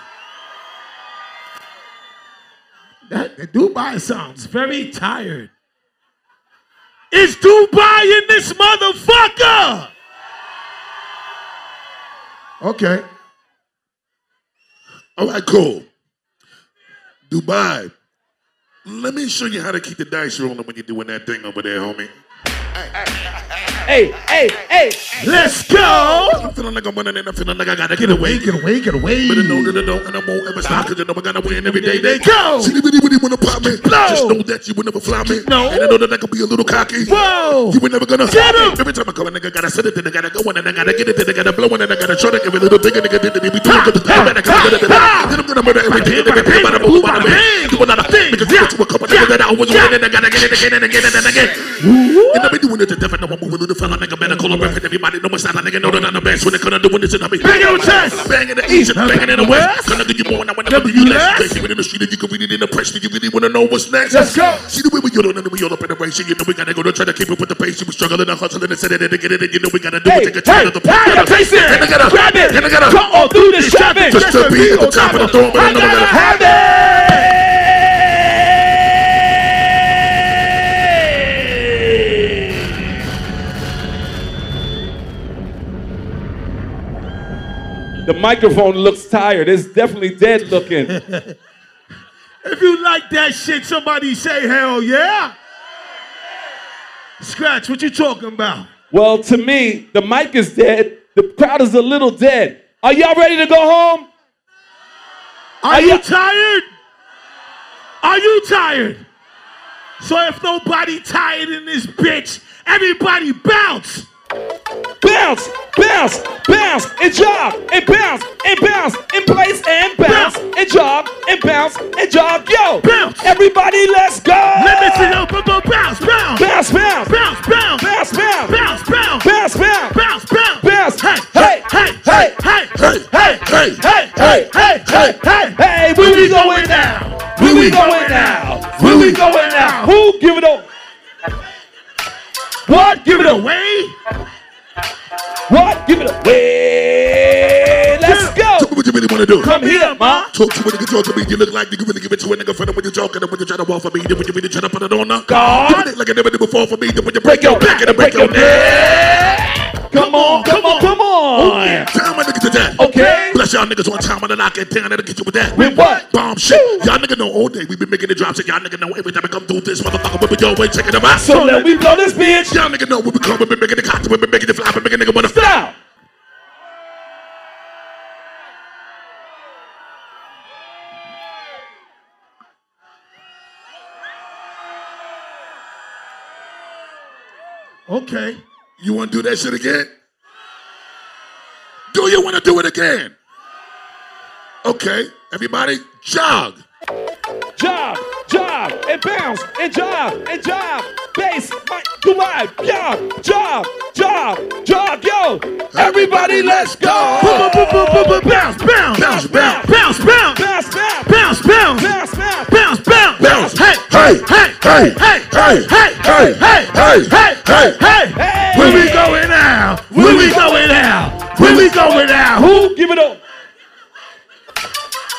Speaker 26: That the Dubai sounds very tired. Is Dubai in this motherfucker.
Speaker 27: Okay. All right, cool. Dubai. Let me show you how to keep the dice rolling when you're doing that thing over there, homie.
Speaker 23: Hey, hey, hey.
Speaker 26: Let's go.
Speaker 27: I'm feeling like I'm running and I'm feeling like I gotta get away.
Speaker 26: Get away, get away.
Speaker 27: But I know that I don't and I won't ever stop because I know I gotta win every day. They
Speaker 26: Go.
Speaker 27: See, they really, really wanna pop me.
Speaker 26: Blow.
Speaker 27: Just know that you would never fly me.
Speaker 26: No.
Speaker 27: And I know that I can be a little cocky.
Speaker 26: Whoa.
Speaker 27: You were never gonna
Speaker 26: Get him.
Speaker 27: Every time I come, a nigga gotta set it, then I gotta go in, and I gotta get it, then I gotta blow, and I gotta try to give it a little thing, and nigga did it, be doing good, then I gotta get it, then I'm gonna murder everything, nigga, think about it, move about it, do another thing, because you to a couple niggas that I always win, and I gotta get it again and again and again. And I be doing it to death, and I'm moving to the fella, nigga, better call a rep, everybody know my style, nigga, know that I'm the best when they come doing this, and I be
Speaker 26: Bang your chest.
Speaker 27: banging the east, banging in the west, gonna give you more, and I wanna give you less. It in the street, and you can read it in the press, and you really wanna know what's next.
Speaker 26: Let's go.
Speaker 27: See the way we and then we all up in the race, you know we gotta go to try to keep up with the pace, you be struggling and hustling and set it and get it, and you know we gotta do it, take a
Speaker 23: hey,
Speaker 27: to the
Speaker 23: hey, taste it.
Speaker 27: And I gotta
Speaker 23: Grab it.
Speaker 27: and I gotta
Speaker 23: Come on through this traffic.
Speaker 27: Just to be at the top of the throne, but I know
Speaker 23: gotta
Speaker 27: gotta
Speaker 23: have it. The microphone looks tired. It's definitely dead looking.
Speaker 26: If you like that shit, somebody say hell yeah. Scratch, what you talking about?
Speaker 23: Well, to me, the mic is dead. The crowd is a little dead. Are y'all ready to go home?
Speaker 26: Are you tired? Are you tired? So if nobody tired in this bitch, everybody bounce.
Speaker 23: Bounce, bounce, bounce, and jog, and bounce, and bounce, in place, and bounce, and jog, and bounce, and jog. Yo,
Speaker 26: Bounce.
Speaker 23: Everybody, let's go.
Speaker 26: Let me see you go bounce, bounce,
Speaker 23: Bounce, bounce,
Speaker 26: bounce, bounce,
Speaker 23: bounce, bounce,
Speaker 26: bounce, bounce,
Speaker 23: bounce, bounce,
Speaker 26: bounce, bounce.
Speaker 23: bounce.
Speaker 26: Hey,
Speaker 23: Hey,
Speaker 26: hey,
Speaker 23: hey,
Speaker 26: hey,
Speaker 27: Hey,
Speaker 26: hey,
Speaker 27: hey,
Speaker 26: hey, hey, hey, hey, hey.
Speaker 23: hey, where we going now? Where we going now? Where we going now? Who give it up?
Speaker 26: What? Give it away?
Speaker 23: What? Give it away. Let's
Speaker 27: Tell
Speaker 23: go.
Speaker 27: me what you really wanna do.
Speaker 23: Come here, ma.
Speaker 27: Talk to a nigga, talk to me. You look like you can really give it to a nigga. Friend when you're talking, and when you try to walk for me, then when you really try to put it on the
Speaker 23: God.
Speaker 27: It like I never did before for me. Then when you break your back and I break your neck.
Speaker 23: Come on, come on, come on.
Speaker 27: Tell my nigga to that.
Speaker 23: Okay.
Speaker 27: Bless y'all niggas one time when I knock it down and get you with that.
Speaker 23: With what?
Speaker 27: Bomb shit. Y'all nigga know all day we been making the drops and y'all nigga know every time I come through this motherfucker we be your way checking them out.
Speaker 23: So let me blow this bitch.
Speaker 27: Y'all nigga know we become we been making the content, we been making the fly, we been making nigga wanna
Speaker 23: Stop.
Speaker 26: Okay.
Speaker 27: You wanna do that shit again? Do you wanna do it again? Okay, everybody, jog.
Speaker 23: Jog, jog, and bounce, and jog, and jog. Bass, mic, do I? Jog, jog, jog, jog, yo. Everybody, let's go.
Speaker 26: Bounce, bounce, bounce,
Speaker 27: Bounce, bounce.
Speaker 26: bounce, bounce,
Speaker 23: Bounce, bounce,
Speaker 26: bounce, bounce,
Speaker 23: bounce, bounce.
Speaker 26: bounce, bounce,
Speaker 27: Bounce.
Speaker 26: Hey,
Speaker 27: Hey,
Speaker 26: hey,
Speaker 27: hey,
Speaker 26: hey,
Speaker 27: hey,
Speaker 26: hey,
Speaker 27: hey,
Speaker 26: hey,
Speaker 27: hey,
Speaker 26: hey,
Speaker 27: hey.
Speaker 26: hey,
Speaker 23: Hey.
Speaker 26: Where we going now? Where we going now? Where we going now?
Speaker 23: Who? Give it up.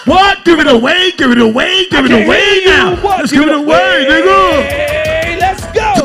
Speaker 26: What? Give it away, give it away, give it away now.
Speaker 23: What?
Speaker 26: Let's give it away, nigga.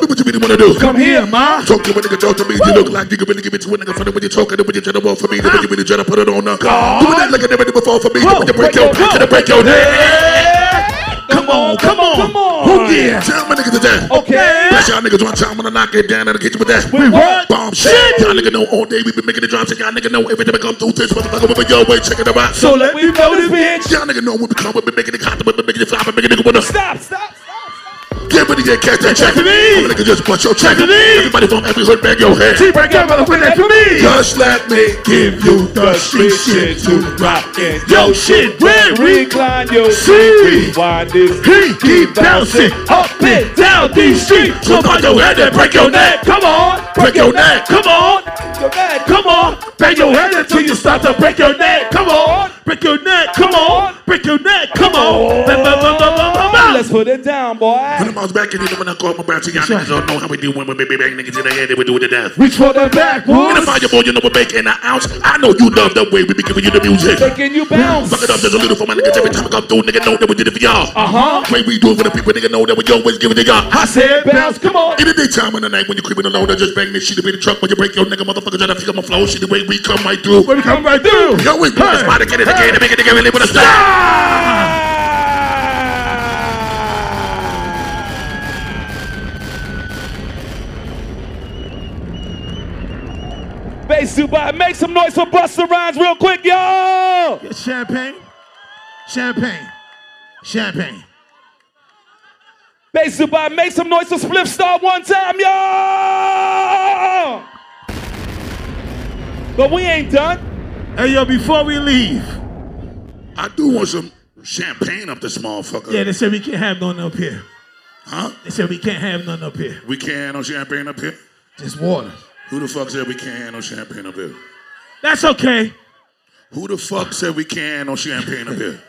Speaker 27: What you really wanna do.
Speaker 26: Come here, ma.
Speaker 27: Talk to a nigga, talk to me. You look like you can really give it to a nigga. Funny when you're talking, and when you try to for me, then when you really try to put it on the
Speaker 26: God.
Speaker 27: Doing that like I never did before for me. Then when you break
Speaker 23: Whoa,
Speaker 27: your back I break your neck.
Speaker 26: Come on, come on,
Speaker 23: Come on.
Speaker 26: Who yeah?
Speaker 27: Tell my niggas to that.
Speaker 23: Okay.
Speaker 27: Bless y'all niggas one time when I knock it down and I get you with that.
Speaker 23: With what?
Speaker 27: Bomb shit. Y'all nigga know all day we been making the drops and y'all nigga know every time I come through this motherfucker we been your way checking them out.
Speaker 23: So let me blow this bitch.
Speaker 27: Y'all nigga know we become we been making the content, we been making the fly, we been making the wanna
Speaker 23: Stop, stop, stop.
Speaker 27: Get ready to catch that check.
Speaker 26: Check it in.
Speaker 27: Come nigga just bust your check. Everybody from every hood bang your head.
Speaker 26: T break your motherfucker that for me.
Speaker 27: Just let me give you the street shit to rock
Speaker 23: and
Speaker 26: Yo, shit, where
Speaker 23: Recline your seat. Rewind this
Speaker 26: He keep bouncing up and down these streets. So put your head and break your neck. Come on, break your neck. Come on, come on. Bang your head until you start to break your neck. Come on, break your neck. Come on, break your neck. Come on. Ba.
Speaker 23: Let's put it down, boy.
Speaker 27: When I was back in the when I called my brother, y'all niggas don't know how we do when we baby bang niggas in the head, they would do it to death.
Speaker 23: Reach for the back,
Speaker 27: In the
Speaker 23: boys.
Speaker 27: fireball, you know we're making an ounce. I know you love the way we be giving you the music.
Speaker 23: Making you bounce.
Speaker 27: Fuck it up, there's a little for my niggas every time I come through, nigga know that we did it for y'all.
Speaker 23: Uh-huh.
Speaker 27: Way we do it for the people, nigga know that we always give it to y'all.
Speaker 23: I said bounce, come on.
Speaker 27: In the daytime in the night when you're creeping alone, I just bang this shit up in the truck when you break your nigga motherfuckers trying to pick up my flow. Shit, the way we come right through.
Speaker 23: When we come right through.
Speaker 27: Yo, we this spot again and again and make it again and live with a style.
Speaker 23: Bass Dubai, make some noise for Busta Rhymes real quick, yo!
Speaker 26: Get champagne. Champagne. Champagne.
Speaker 23: Bass Dubai, make some noise for Spliff Star one time, yo! But we ain't done.
Speaker 26: Hey, yo, before we leave.
Speaker 27: I do want some champagne up this motherfucker.
Speaker 26: Yeah, they said we can't have none up here.
Speaker 27: Huh?
Speaker 26: They said we can't have none up here.
Speaker 27: We can't have no champagne up here?
Speaker 26: Just water.
Speaker 27: Who the fuck said we can't no champagne up here?
Speaker 26: That's okay.
Speaker 27: Who the fuck said we can't no champagne up here?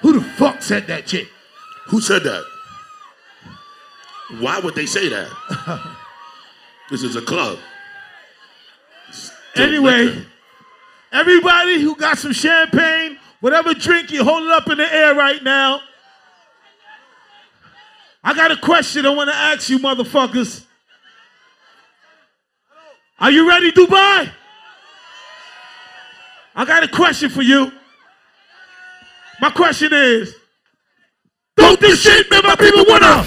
Speaker 26: Who the fuck said that shit?
Speaker 27: Who said that? Why would they say that? this is a club. Still
Speaker 26: Anyway,
Speaker 27: liquor.
Speaker 26: everybody who got some champagne, whatever drink you hold it up in the air right now. I got a question I want to ask you, motherfuckers. Are you ready, Dubai? I got a question for you. My question is, don't this shit make my people wanna?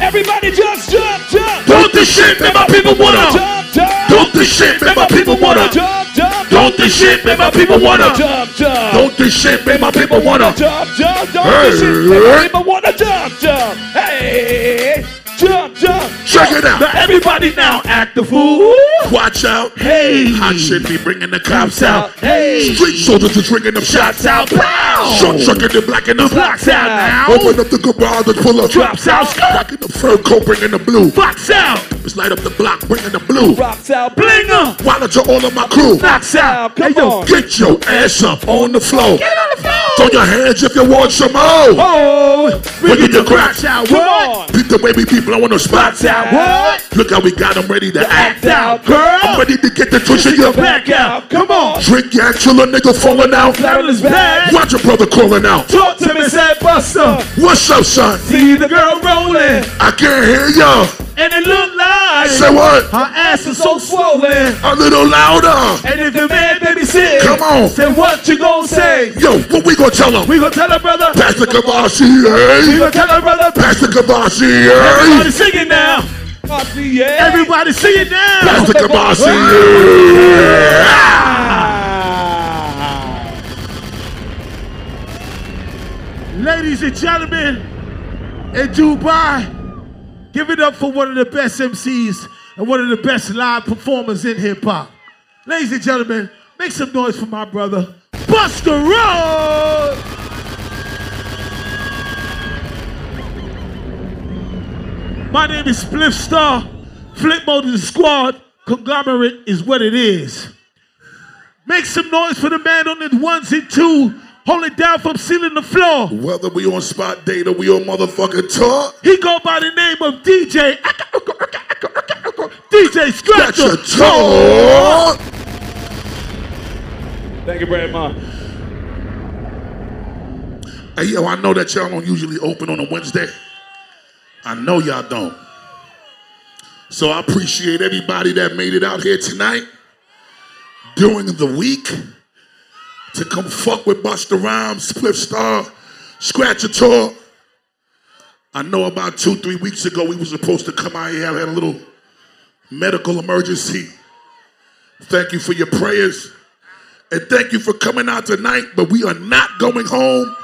Speaker 23: Everybody just jump, jump!
Speaker 27: Don't this shit make my people wanna?
Speaker 23: Jump, jump!
Speaker 27: Don't this shit make my people wanna?
Speaker 23: Jump, jump!
Speaker 27: Don't this shit make my people wanna?
Speaker 23: Jump, jump!
Speaker 27: Don't this shit make my people wanna?
Speaker 23: Jump, jump!
Speaker 27: Hey.
Speaker 23: This shit make my people wanna jump, jump! Hey! Jump, jump!
Speaker 27: Check it out.
Speaker 23: Now everybody now act the fool!
Speaker 27: Watch out.
Speaker 23: Hey!
Speaker 27: Hot shit be bringing the cops out.
Speaker 23: Hey!
Speaker 27: Street soldiers is ringing them shots out.
Speaker 23: Pow!
Speaker 27: Short circuit and blacking the
Speaker 23: Blocks out now.
Speaker 27: Open up the garage and pull up.
Speaker 23: Drops out.
Speaker 27: Blacking the fur coat, bringing the blue.
Speaker 26: Fox out!
Speaker 27: Let's light up the block, bringing the blue.
Speaker 23: Rocks out,
Speaker 26: Blinger!
Speaker 27: Why don't you all of my crew?
Speaker 26: Fox out!
Speaker 23: Come on!
Speaker 27: Get your ass up on the floor.
Speaker 26: Get on the floor!
Speaker 27: Throw your hands if you want some more.
Speaker 23: Oh!
Speaker 27: We get the cracks
Speaker 26: out.
Speaker 23: Come on!
Speaker 27: Beat the way we be blowing the spots
Speaker 23: out. What?
Speaker 27: Look how we got them ready to act
Speaker 23: Act out, girl!
Speaker 27: I'm ready to get the in your back.
Speaker 23: Out! Come on!
Speaker 27: Drink till a nigga falling out.
Speaker 23: Flat on back!
Speaker 27: Watch your brother calling out.
Speaker 23: Talk to me, said Busta!
Speaker 27: What's up, son?
Speaker 23: See the girl rolling!
Speaker 27: I can't hear ya.
Speaker 26: And it look like
Speaker 27: Say what?
Speaker 26: her ass is so swollen.
Speaker 27: A little louder.
Speaker 26: And if the man baby sick,
Speaker 27: Come on.
Speaker 26: then what you gonna say?
Speaker 27: Yo, what we gonna tell him?
Speaker 26: We gonna tell her brother.
Speaker 27: Pass the Courvoisier, eh?
Speaker 26: We
Speaker 27: hey.
Speaker 26: gonna tell her brother.
Speaker 27: Pass the Courvoisier,
Speaker 26: eh?
Speaker 27: Everybody
Speaker 26: sing it now.
Speaker 23: Yeah!
Speaker 26: Everybody sing it now.
Speaker 27: Pass the Courvoisier, hey. Eh? Ah!
Speaker 26: Ladies and gentlemen, in Dubai, give it up for one of the best MCs and one of the best live performers in hip hop. Ladies and gentlemen, make some noise for my brother, Busta Rhymes. My name is Spliff Star. Flip Mode is the squad. Conglomerate is what it is. Make some noise for the man on the ones and two. Hold it down from ceiling to floor.
Speaker 27: Whether we on spot data, we on motherfucking tour.
Speaker 26: He go by the name of DJ. DJ
Speaker 27: That's
Speaker 26: Scratcher.
Speaker 27: your tour.
Speaker 23: Thank you very much.
Speaker 27: Hey, yo, I know that y'all don't usually open on a Wednesday. I know y'all don't. So I appreciate everybody that made it out here tonight during the week to come fuck with Busta Rhymes, Spliff Star, Scratchator. I know about two, three weeks ago we were supposed to come out here, I had a little medical emergency. Thank you for your prayers. And thank you for coming out tonight, but we are not going home.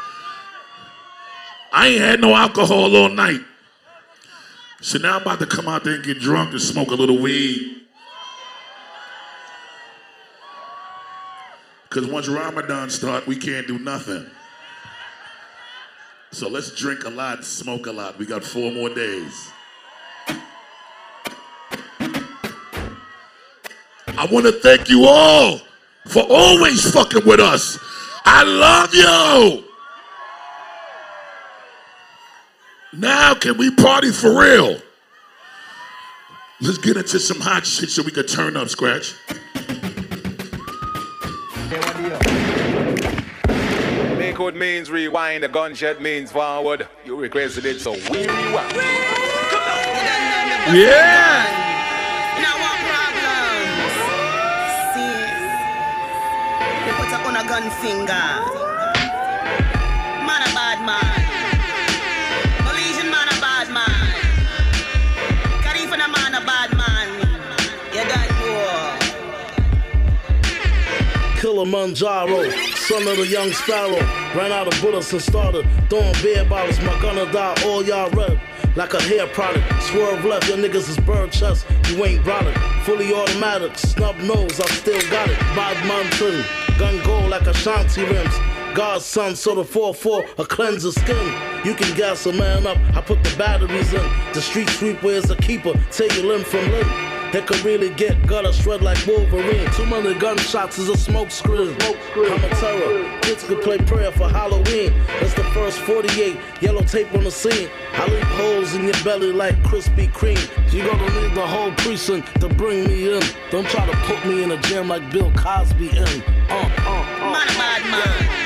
Speaker 27: I ain't had no alcohol all night. So now I'm about to come out there and get drunk and smoke a little weed. Because once Ramadan start, we can't do nothing. So let's drink a lot, smoke a lot. We got four more days. I want to thank you all for always fucking with us. I love you. Now can we party for real? Let's get into some hot shit so we can turn up, Scratch.
Speaker 28: Make means rewind, the gunshot means forward. You requested it, so we rewind.
Speaker 26: Yeah.
Speaker 29: Now what problem? See, they put up on a gun finger. Man a bad man. Malaysian man a bad man. Caribbean a man a bad man. You don't know.
Speaker 30: Kilimanjaro, son of the young sparrow. Ran out of bullets and started throwing beer bottles. My gunna die, all y'all red. Like a hair product. Swerve left, your niggas is bird chest. You ain't brought it. Fully automatic, snub nose, I still got it. Bad mountain, gun gold like a Ashanti rims. God's son, so the 4-4, a cleanser skin. You can gas a man up, I put the batteries in. The street sweeper is a keeper, take your limb from limb. It could really get gutter shred like Wolverine. Too many gunshots is a smoke screen. I'm a terror. Kids could play prayer for Halloween. It's the first 48, yellow tape on the scene. I leave holes in your belly like Krispy Kreme. You gonna need the whole precinct to bring me in. Don't try to put me in a jam like Bill Cosby in. Uh, uh, uh.
Speaker 29: Man a bad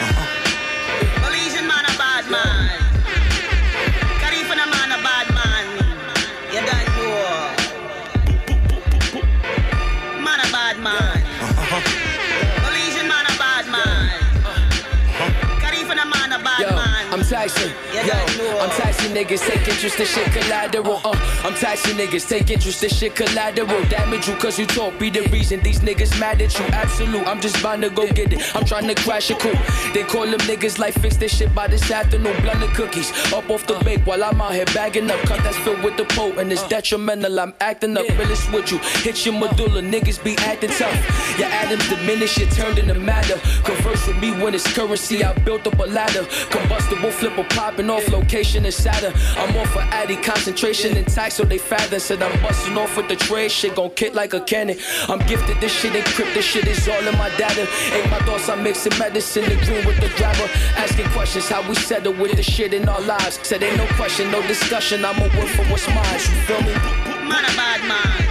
Speaker 19: Tyson. Yo, I'm Tyson niggas take interest in shit collateral. Uh, I'm Tyson niggas take interest in shit collateral. Damage you cause you talk be the reason these niggas mad at you. Absolute, I'm just bound to go get it. I'm trying to crash a cool. They call them niggas like fix this shit by this afternoon. Blunt of cookies up off the bake while I'm out here bagging up. Cut that's filled with the potent. It's detrimental. I'm acting up. Realist with you. Hit your medulla. Niggas be acting tough. Your atoms diminish. It turned into matter. Converse with me when it's currency. I built up a ladder. Combustible flipper popping off location is Saturn. I'm off for Addy concentration intact so they fathom. Said I'm busting off with the trade shit. Gon' kick like a cannon. I'm gifted. This shit encrypted. This shit is all in my data. Ain't my thoughts. I'm mixing medicine. The green with the driver. Asking questions how we settle with the shit in our lives. Said ain't no question, no discussion. I'ma work for what's mine. You feel me?
Speaker 29: Man a bad man.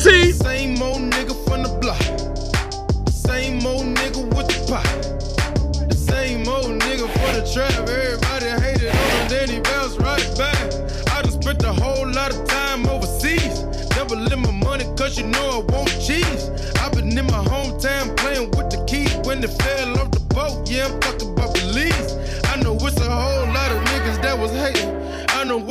Speaker 31: Same old nigga from the block. Same old nigga with the pot. The same old nigga for the trap. Everybody hated on him, then he bounced right back. I done spent a whole lot of time overseas. Never lit my money cause you know I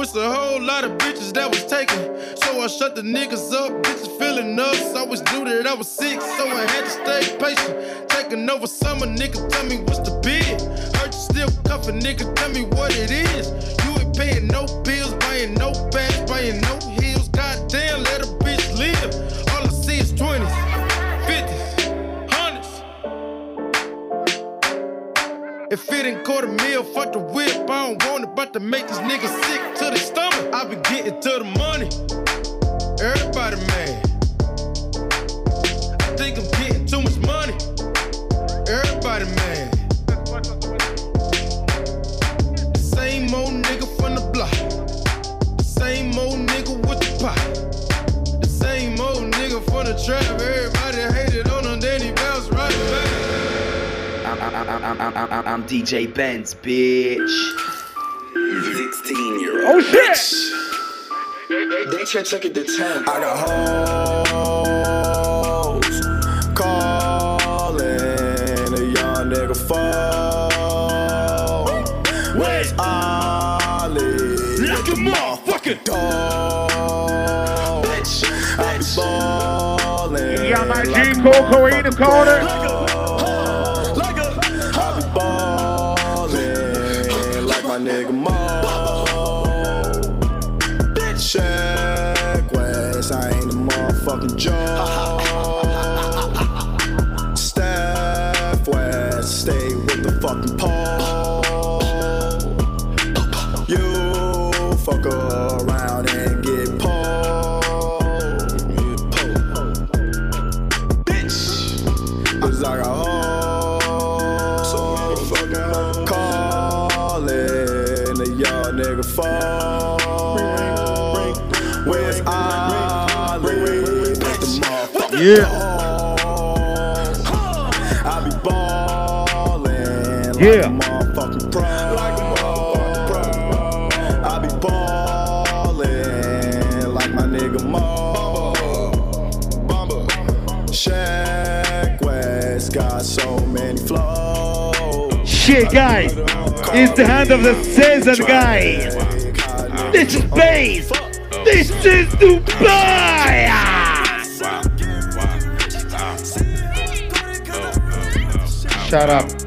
Speaker 31: it's a whole lot of bitches that was taken. So I shut the niggas up, bitches feeling us. I always knew that I was sick, so I had to stay patient. Taking over summer, nigga, tell me what's the bid. Heard you still cuffing, nigga, tell me what it is. You ain't paying no bills, buying no bags, buying no If it ain't quarter meal, fuck the whip. I don't want it, but to make these niggas sick to the stomach. I be getting to the money. Everybody mad. I think I'm getting too much money. Everybody mad. Same old nigga from the block. Same old nigga with the pot. The same old nigga from the trap. Everybody
Speaker 6: I'm, I'm, I'm, I'm, I'm, I'm DJ Benz, bitch. 16 year old.
Speaker 3: Oh shit!
Speaker 11: They check check it the time. I got hoes calling a young nigga phone. Where's Ollie?
Speaker 3: Like a motherfucker.
Speaker 11: Dog. I be ballin'.
Speaker 3: Yeah, my G Coco in the corner.
Speaker 32: Fuck around and get pulled. Bitch, cause I got hoes. So motherfucking calling the young nigga phone. Where's Ollie? That's the motherfucker.
Speaker 26: Yeah.
Speaker 32: I be ballin'
Speaker 26: Yeah.
Speaker 32: a
Speaker 3: guys. It's the hand of the season, guys. This is bass. This is Dubai. Shut up.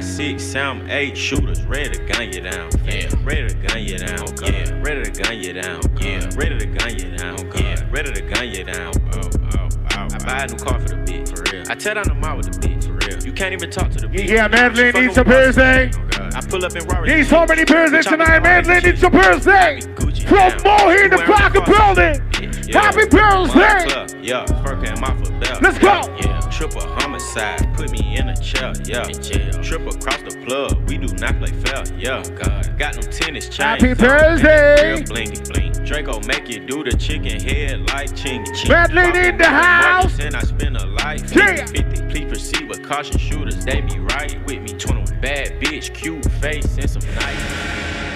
Speaker 33: Four, five, six, seven, eight shooters ready to gun you down. Yeah, ready to gun you down. Yeah, ready to gun you down. Oh, yeah, ready to gun you down. Oh, oh, yeah, ready to gun you down. Oh, oh, oh. I buy a new car for the bitch, for real. I tear down the mall with the bitch, for real. You can't even talk to the bitch.
Speaker 3: Yeah, Madeline
Speaker 33: She
Speaker 3: needs a
Speaker 33: fucking with
Speaker 3: birthday.
Speaker 33: my- I pull up in Rari.
Speaker 3: Need so many birthdays tonight. Madeline needs a birthday. From Mo here in the Parker building. Happy birthday.
Speaker 33: Club, yeah, Furka and my foot belt.
Speaker 3: Let's go.
Speaker 33: Yeah, triple homicide, put me in a chair, yeah. Triple across the plug, we do not play fair, yeah. Oh, God, got them tennis chains.
Speaker 3: Happy
Speaker 33: on,
Speaker 3: birthday.
Speaker 33: Real blingy bling. Draco make you do the chicken head like chingy ching.
Speaker 3: Madeline in the house.
Speaker 33: And I spend a life.
Speaker 3: Yeah.
Speaker 33: 50, please proceed with caution shooters. They be right with me. 21 bad bitch, cute face, and some nice.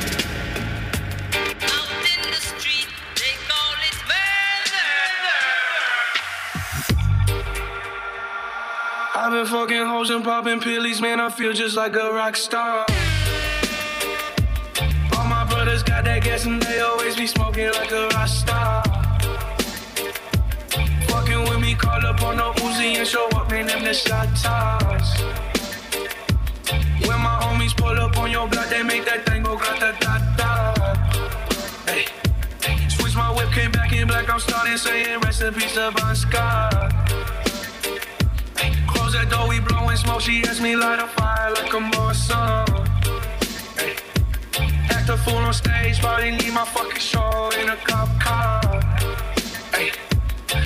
Speaker 34: I've been fucking hoes and popping pillies, man. I feel just like a rock star. All my brothers got that gas and they always be smoking like a rock star. Fucking with me, call up on the Uzi and show up, man. Them the shot toss. When my homies pull up on your block, they make that thing go grata ta ta. Hey, switch my whip, came back in black. I'm starting saying recipes to Bon Scott. That door, we blowing smoke. She asked me light a fire like a Morrison. Hey. Act a fool on stage, probably leave my fucking show in a cop car. Hey.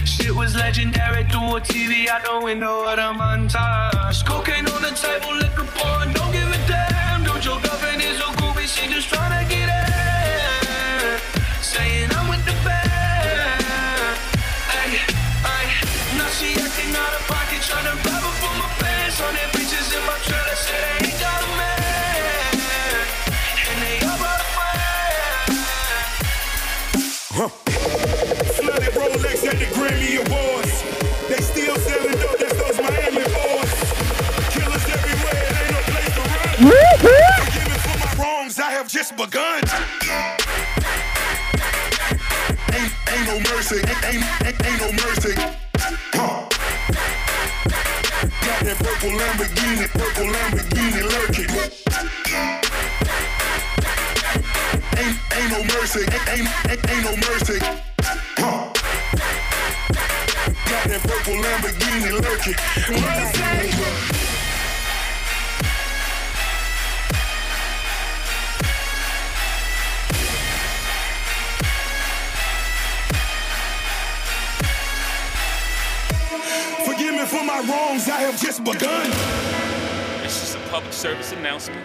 Speaker 34: Shit was legendary through a TV out the window of the montage. Cocaine on the table, liquor pouring, don't give a damn. Dude, your girlfriend is a groupie, she just tryna get in. Saying
Speaker 2: have just begun. Ain't, ain't no mercy, ain't, ain't, ain't, ain't no mercy. Huh. Got that purple Lamborghini, purple Lamborghini lurking. Ain't, ain't no mercy, ain't, ain't, ain't, ain't no mercy. Huh. Got that purple Lamborghini lurking. Mercy. For my wrongs, I have just begun.
Speaker 22: This is a public service announcement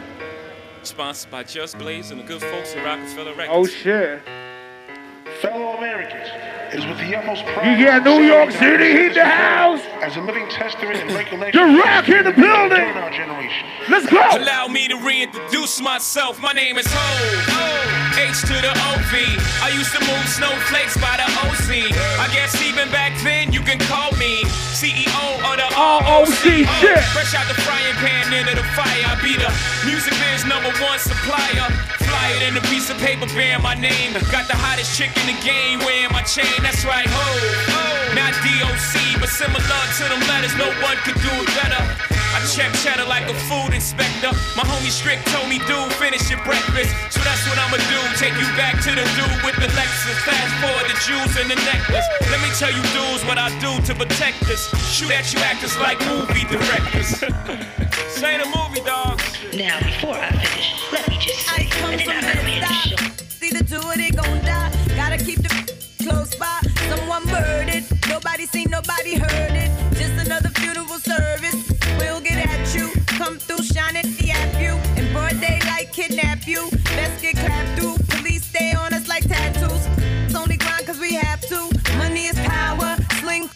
Speaker 22: sponsored by Just Blaze and the good folks at Roc-A-Fella Records.
Speaker 3: Oh shit.
Speaker 35: Fellow Americans, it is with the utmost pride.
Speaker 3: You got New York City in the house.
Speaker 35: As a living testament and recollection.
Speaker 3: The Rock in the building.
Speaker 35: During our generation.
Speaker 3: Let's go.
Speaker 22: Allow me to reintroduce myself. My name is Ho. H to the OV. I used to move snowflakes by the OC. I guess even back then you can call me CEO of the ROC.
Speaker 3: Shit.
Speaker 22: Fresh out the frying pan into the fire. I be the music biz number one supplier. Fly it in a piece of paper bearing my name. Got the hottest chick in the game wearing my chain. That's right, ho. Not DOC, but similar to them letters. No one could do it better. I check cheddar like a food inspector. My homie Strick told me, dude, finish your breakfast. So that's what I'ma do. Take you back to the dude with the Lexus. Fast forward the jewels and the necklace. Let me tell you, dudes, what I do to protect us. Shoot at you actors like movie directors. Say the movie, dog.
Speaker 1: Now, before I finish, let me just say, I'm gonna the show.
Speaker 36: See the two of they gon' die. Gotta keep the close by. Someone murdered. Nobody seen, nobody heard it. Just another funeral service. Kidnap you. Let's get clapped through. Police stay on us like tattoos. It's only grind cause we have to. Money is power. Sling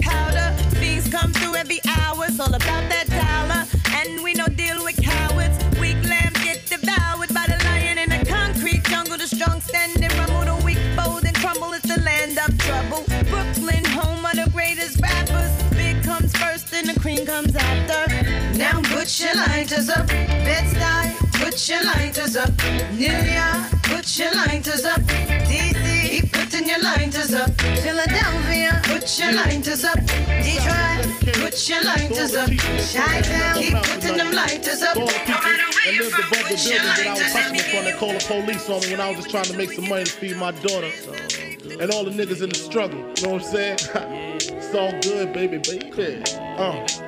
Speaker 36: powder. Things come through every hour. It's all about that dollar. And we no deal with cowards. Weak lambs get devoured by the lion in the concrete jungle. The strong stand and rumble. The weak fold and crumble. It's the land of trouble. Brooklyn, home of the greatest rappers. Big comes first and the cream comes after. Now put your lighters up. Bed-Stuy, put your lighters up. New York, put your lighters up. DC, keep putting your lighters up. Philadelphia, put your lighters up. Detroit, put your lighters up. Chi-Town, keep putting them lighters up. No matter where
Speaker 37: And
Speaker 36: you're
Speaker 37: lived
Speaker 36: from,
Speaker 37: above the
Speaker 36: put your
Speaker 37: building that I was
Speaker 36: lighters up.
Speaker 37: from that called the police on me when I was just trying to make some money to feed my daughter. And all the niggas in the struggle. You know what I'm saying? it's all good, baby, baby. Uh,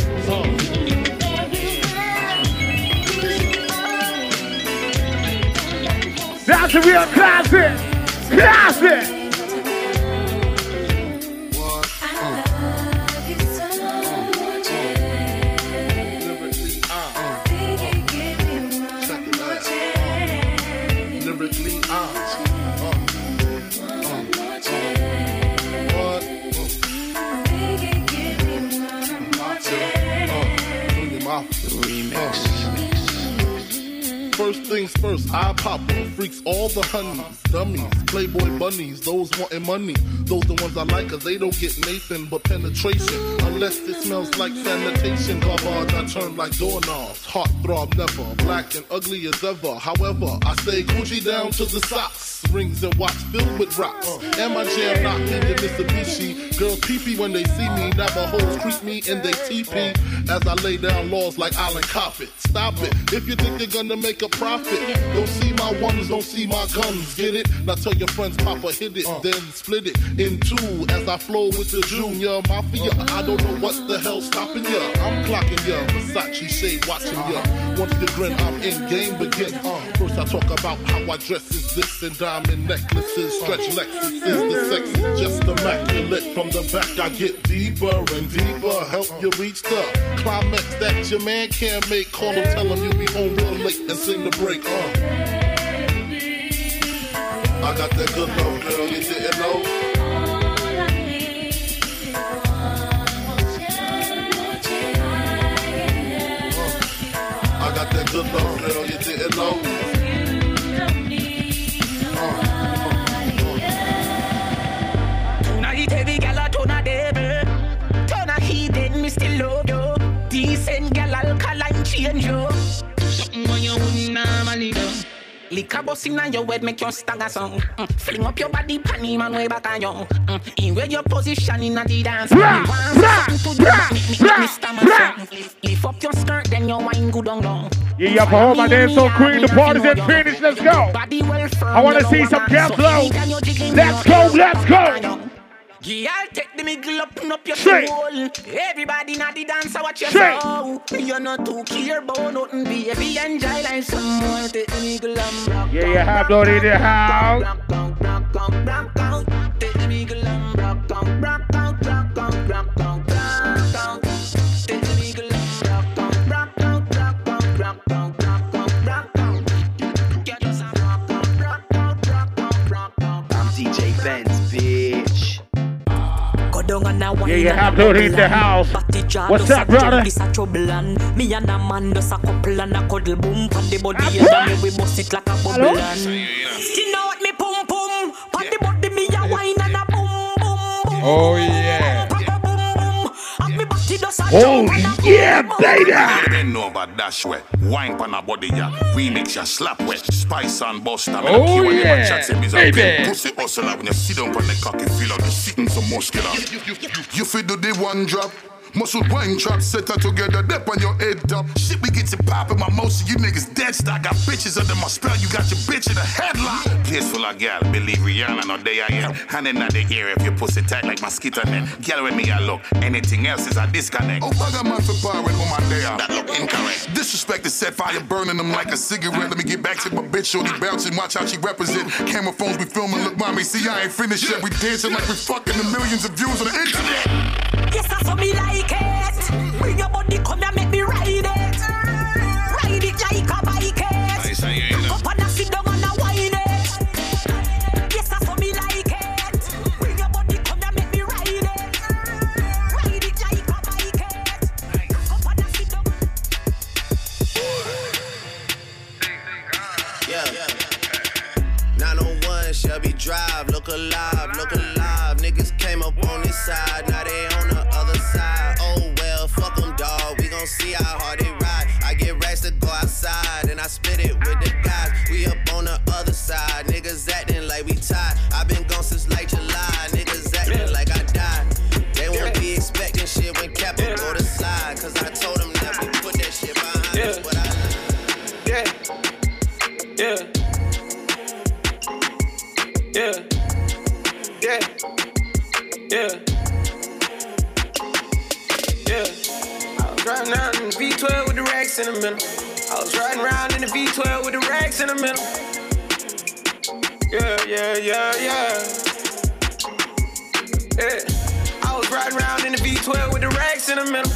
Speaker 3: That's a real classic. Classic.
Speaker 37: Remix. First things first, I pop freaks all the honeys, dummies, playboy bunnies, those wanting money. Those the ones I like cause they don't get Nathan but penetration. Unless it smells like sanitation. Garbage I turn like doorknobs. Heart throb never, black and ugly as ever. However, I stay Coogi down to the socks. Rings and watch filled with rocks. And my jam knocked in Mitsubishi. Girls pee when they see me. Navajos creep me in they TP. As I lay down laws like Island Coppet. Stop it. If you think they're gonna make a profit, don't see my ones, don't see my guns. Get it? Now tell your friends, Papa hit it, uh. then split it in two. As I flow with the Junior Mafia. Uh-huh. I don't know what the hell's stopping ya. I'm clocking ya. Versace shade watching ya. Uh-huh. Once you grin, I'm in game begin. Uh, first I talk about how I dress is this and diamond necklaces. Stretch Lexus is the sex, is just immaculate. From the back I get deeper and deeper. Help you reach the climax that your man can't make. Call him, tell him you'll be home real late and sing the break. Uh. I got that good love, girl, you didn't know.
Speaker 38: liquor but sing on your head make your stagger song mm. Fling up your body pan man way back on you mm. In where your position in the dance.
Speaker 3: Bra, bra, bra, bra, bra
Speaker 38: Lift up your skirt then your wine good on long
Speaker 3: Yeah, you have home and dance so queen. The party's at finish, let's go. I wanna see some cat flow. Let's go, let's go.
Speaker 38: Yeah, I'll take the middle up, up your soul. Everybody not the dancer, watch your soul. You're not too care about nothing, baby. Enjoy life some more. Take the middle and rock.
Speaker 3: Yeah, yeah, hot blood in the house.
Speaker 38: Take the middle and rock, rock, rock, rock, rock, rock, Yeah,
Speaker 3: you have to hit the house.
Speaker 38: and Batty jar
Speaker 3: What's up, brother?
Speaker 38: jump, This a trouble and me and a man does a couple and a cuddle. Boom Pon the body and then we bust it like a bubble and Skin out me pum pum? Pon the body me a wine and a boom boom boom
Speaker 23: Oh yeah.
Speaker 3: Oh yeah, baby.
Speaker 27: Bend over dash wet, wine pon a body ya. Remix ya slap wet, spice and bust
Speaker 23: oh yeah, baby.
Speaker 27: Pussy hustler when you sit down pon the cocky feel like you sitting so muscular. You, feel the day one drop. Muscle wine trap, set her together, dip on your head up. Shit, we get you poppin', my most of you niggas dead stock. Got bitches under my spell, you got your bitch in a headlock. Full of gal, believe Rihanna, no day I am. Hand in the air if you pussy tight like mosquito net. Gal with me, I look. Anything else is a disconnect. Oh, bugger man for power when my day out. That look incorrect. Disrespect is set fire, burning them like a cigarette. Let me get back to my bitch, shorty bouncing, watch how she represent. Camera phones we filming, look mommy, see I ain't finished yet. We dancing like we fucking the millions of views on the internet.
Speaker 38: Yes, that's what me like it. Bring your body, come and make me ride it. Ride it like a bike it. Back up and a sit down and a whine it. Yes, that's what me like it. Bring your body, come and make me ride it. Ride it like a bike it. Back up and a sit down.
Speaker 39: Yeah. 901 Shelby Drive, look alive, look alive. Niggas came up on this side, now they gon' see how hard they ride. I get racks to go outside, and I spit it with the guys. We up on the other side, niggas acting like we tied. i been gone since like July, niggas acting like I died. They won't be expecting shit when Kappa go to slide, cause I told them that we put that shit behind us, but I
Speaker 14: Yeah. Yeah. Yeah. Yeah. Yeah. Yeah. Riding around in the V12 with the racks in the middle. I was riding around in the V12 with the racks in the middle. Yeah, yeah, yeah, yeah. Yeah. I was riding around in the V12 with the racks in the middle.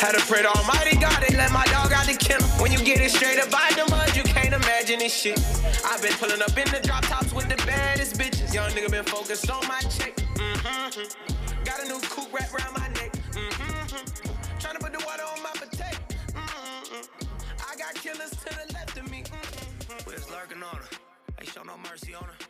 Speaker 14: Had to pray to Almighty God and let my dog out the kennel. When you get it straight up by the mud, you can't imagine this shit. I've been pulling up in the drop tops with the baddest bitches. Young nigga been focused on my check. Mm-hmm. Got a new coupe wrapped around my neck. Mm-hmm. Trying to put the water on my potato. Mm-hmm. I got killers to the left of me. Mm-hmm.
Speaker 39: Where's lurking on her? Ain't show no mercy on her.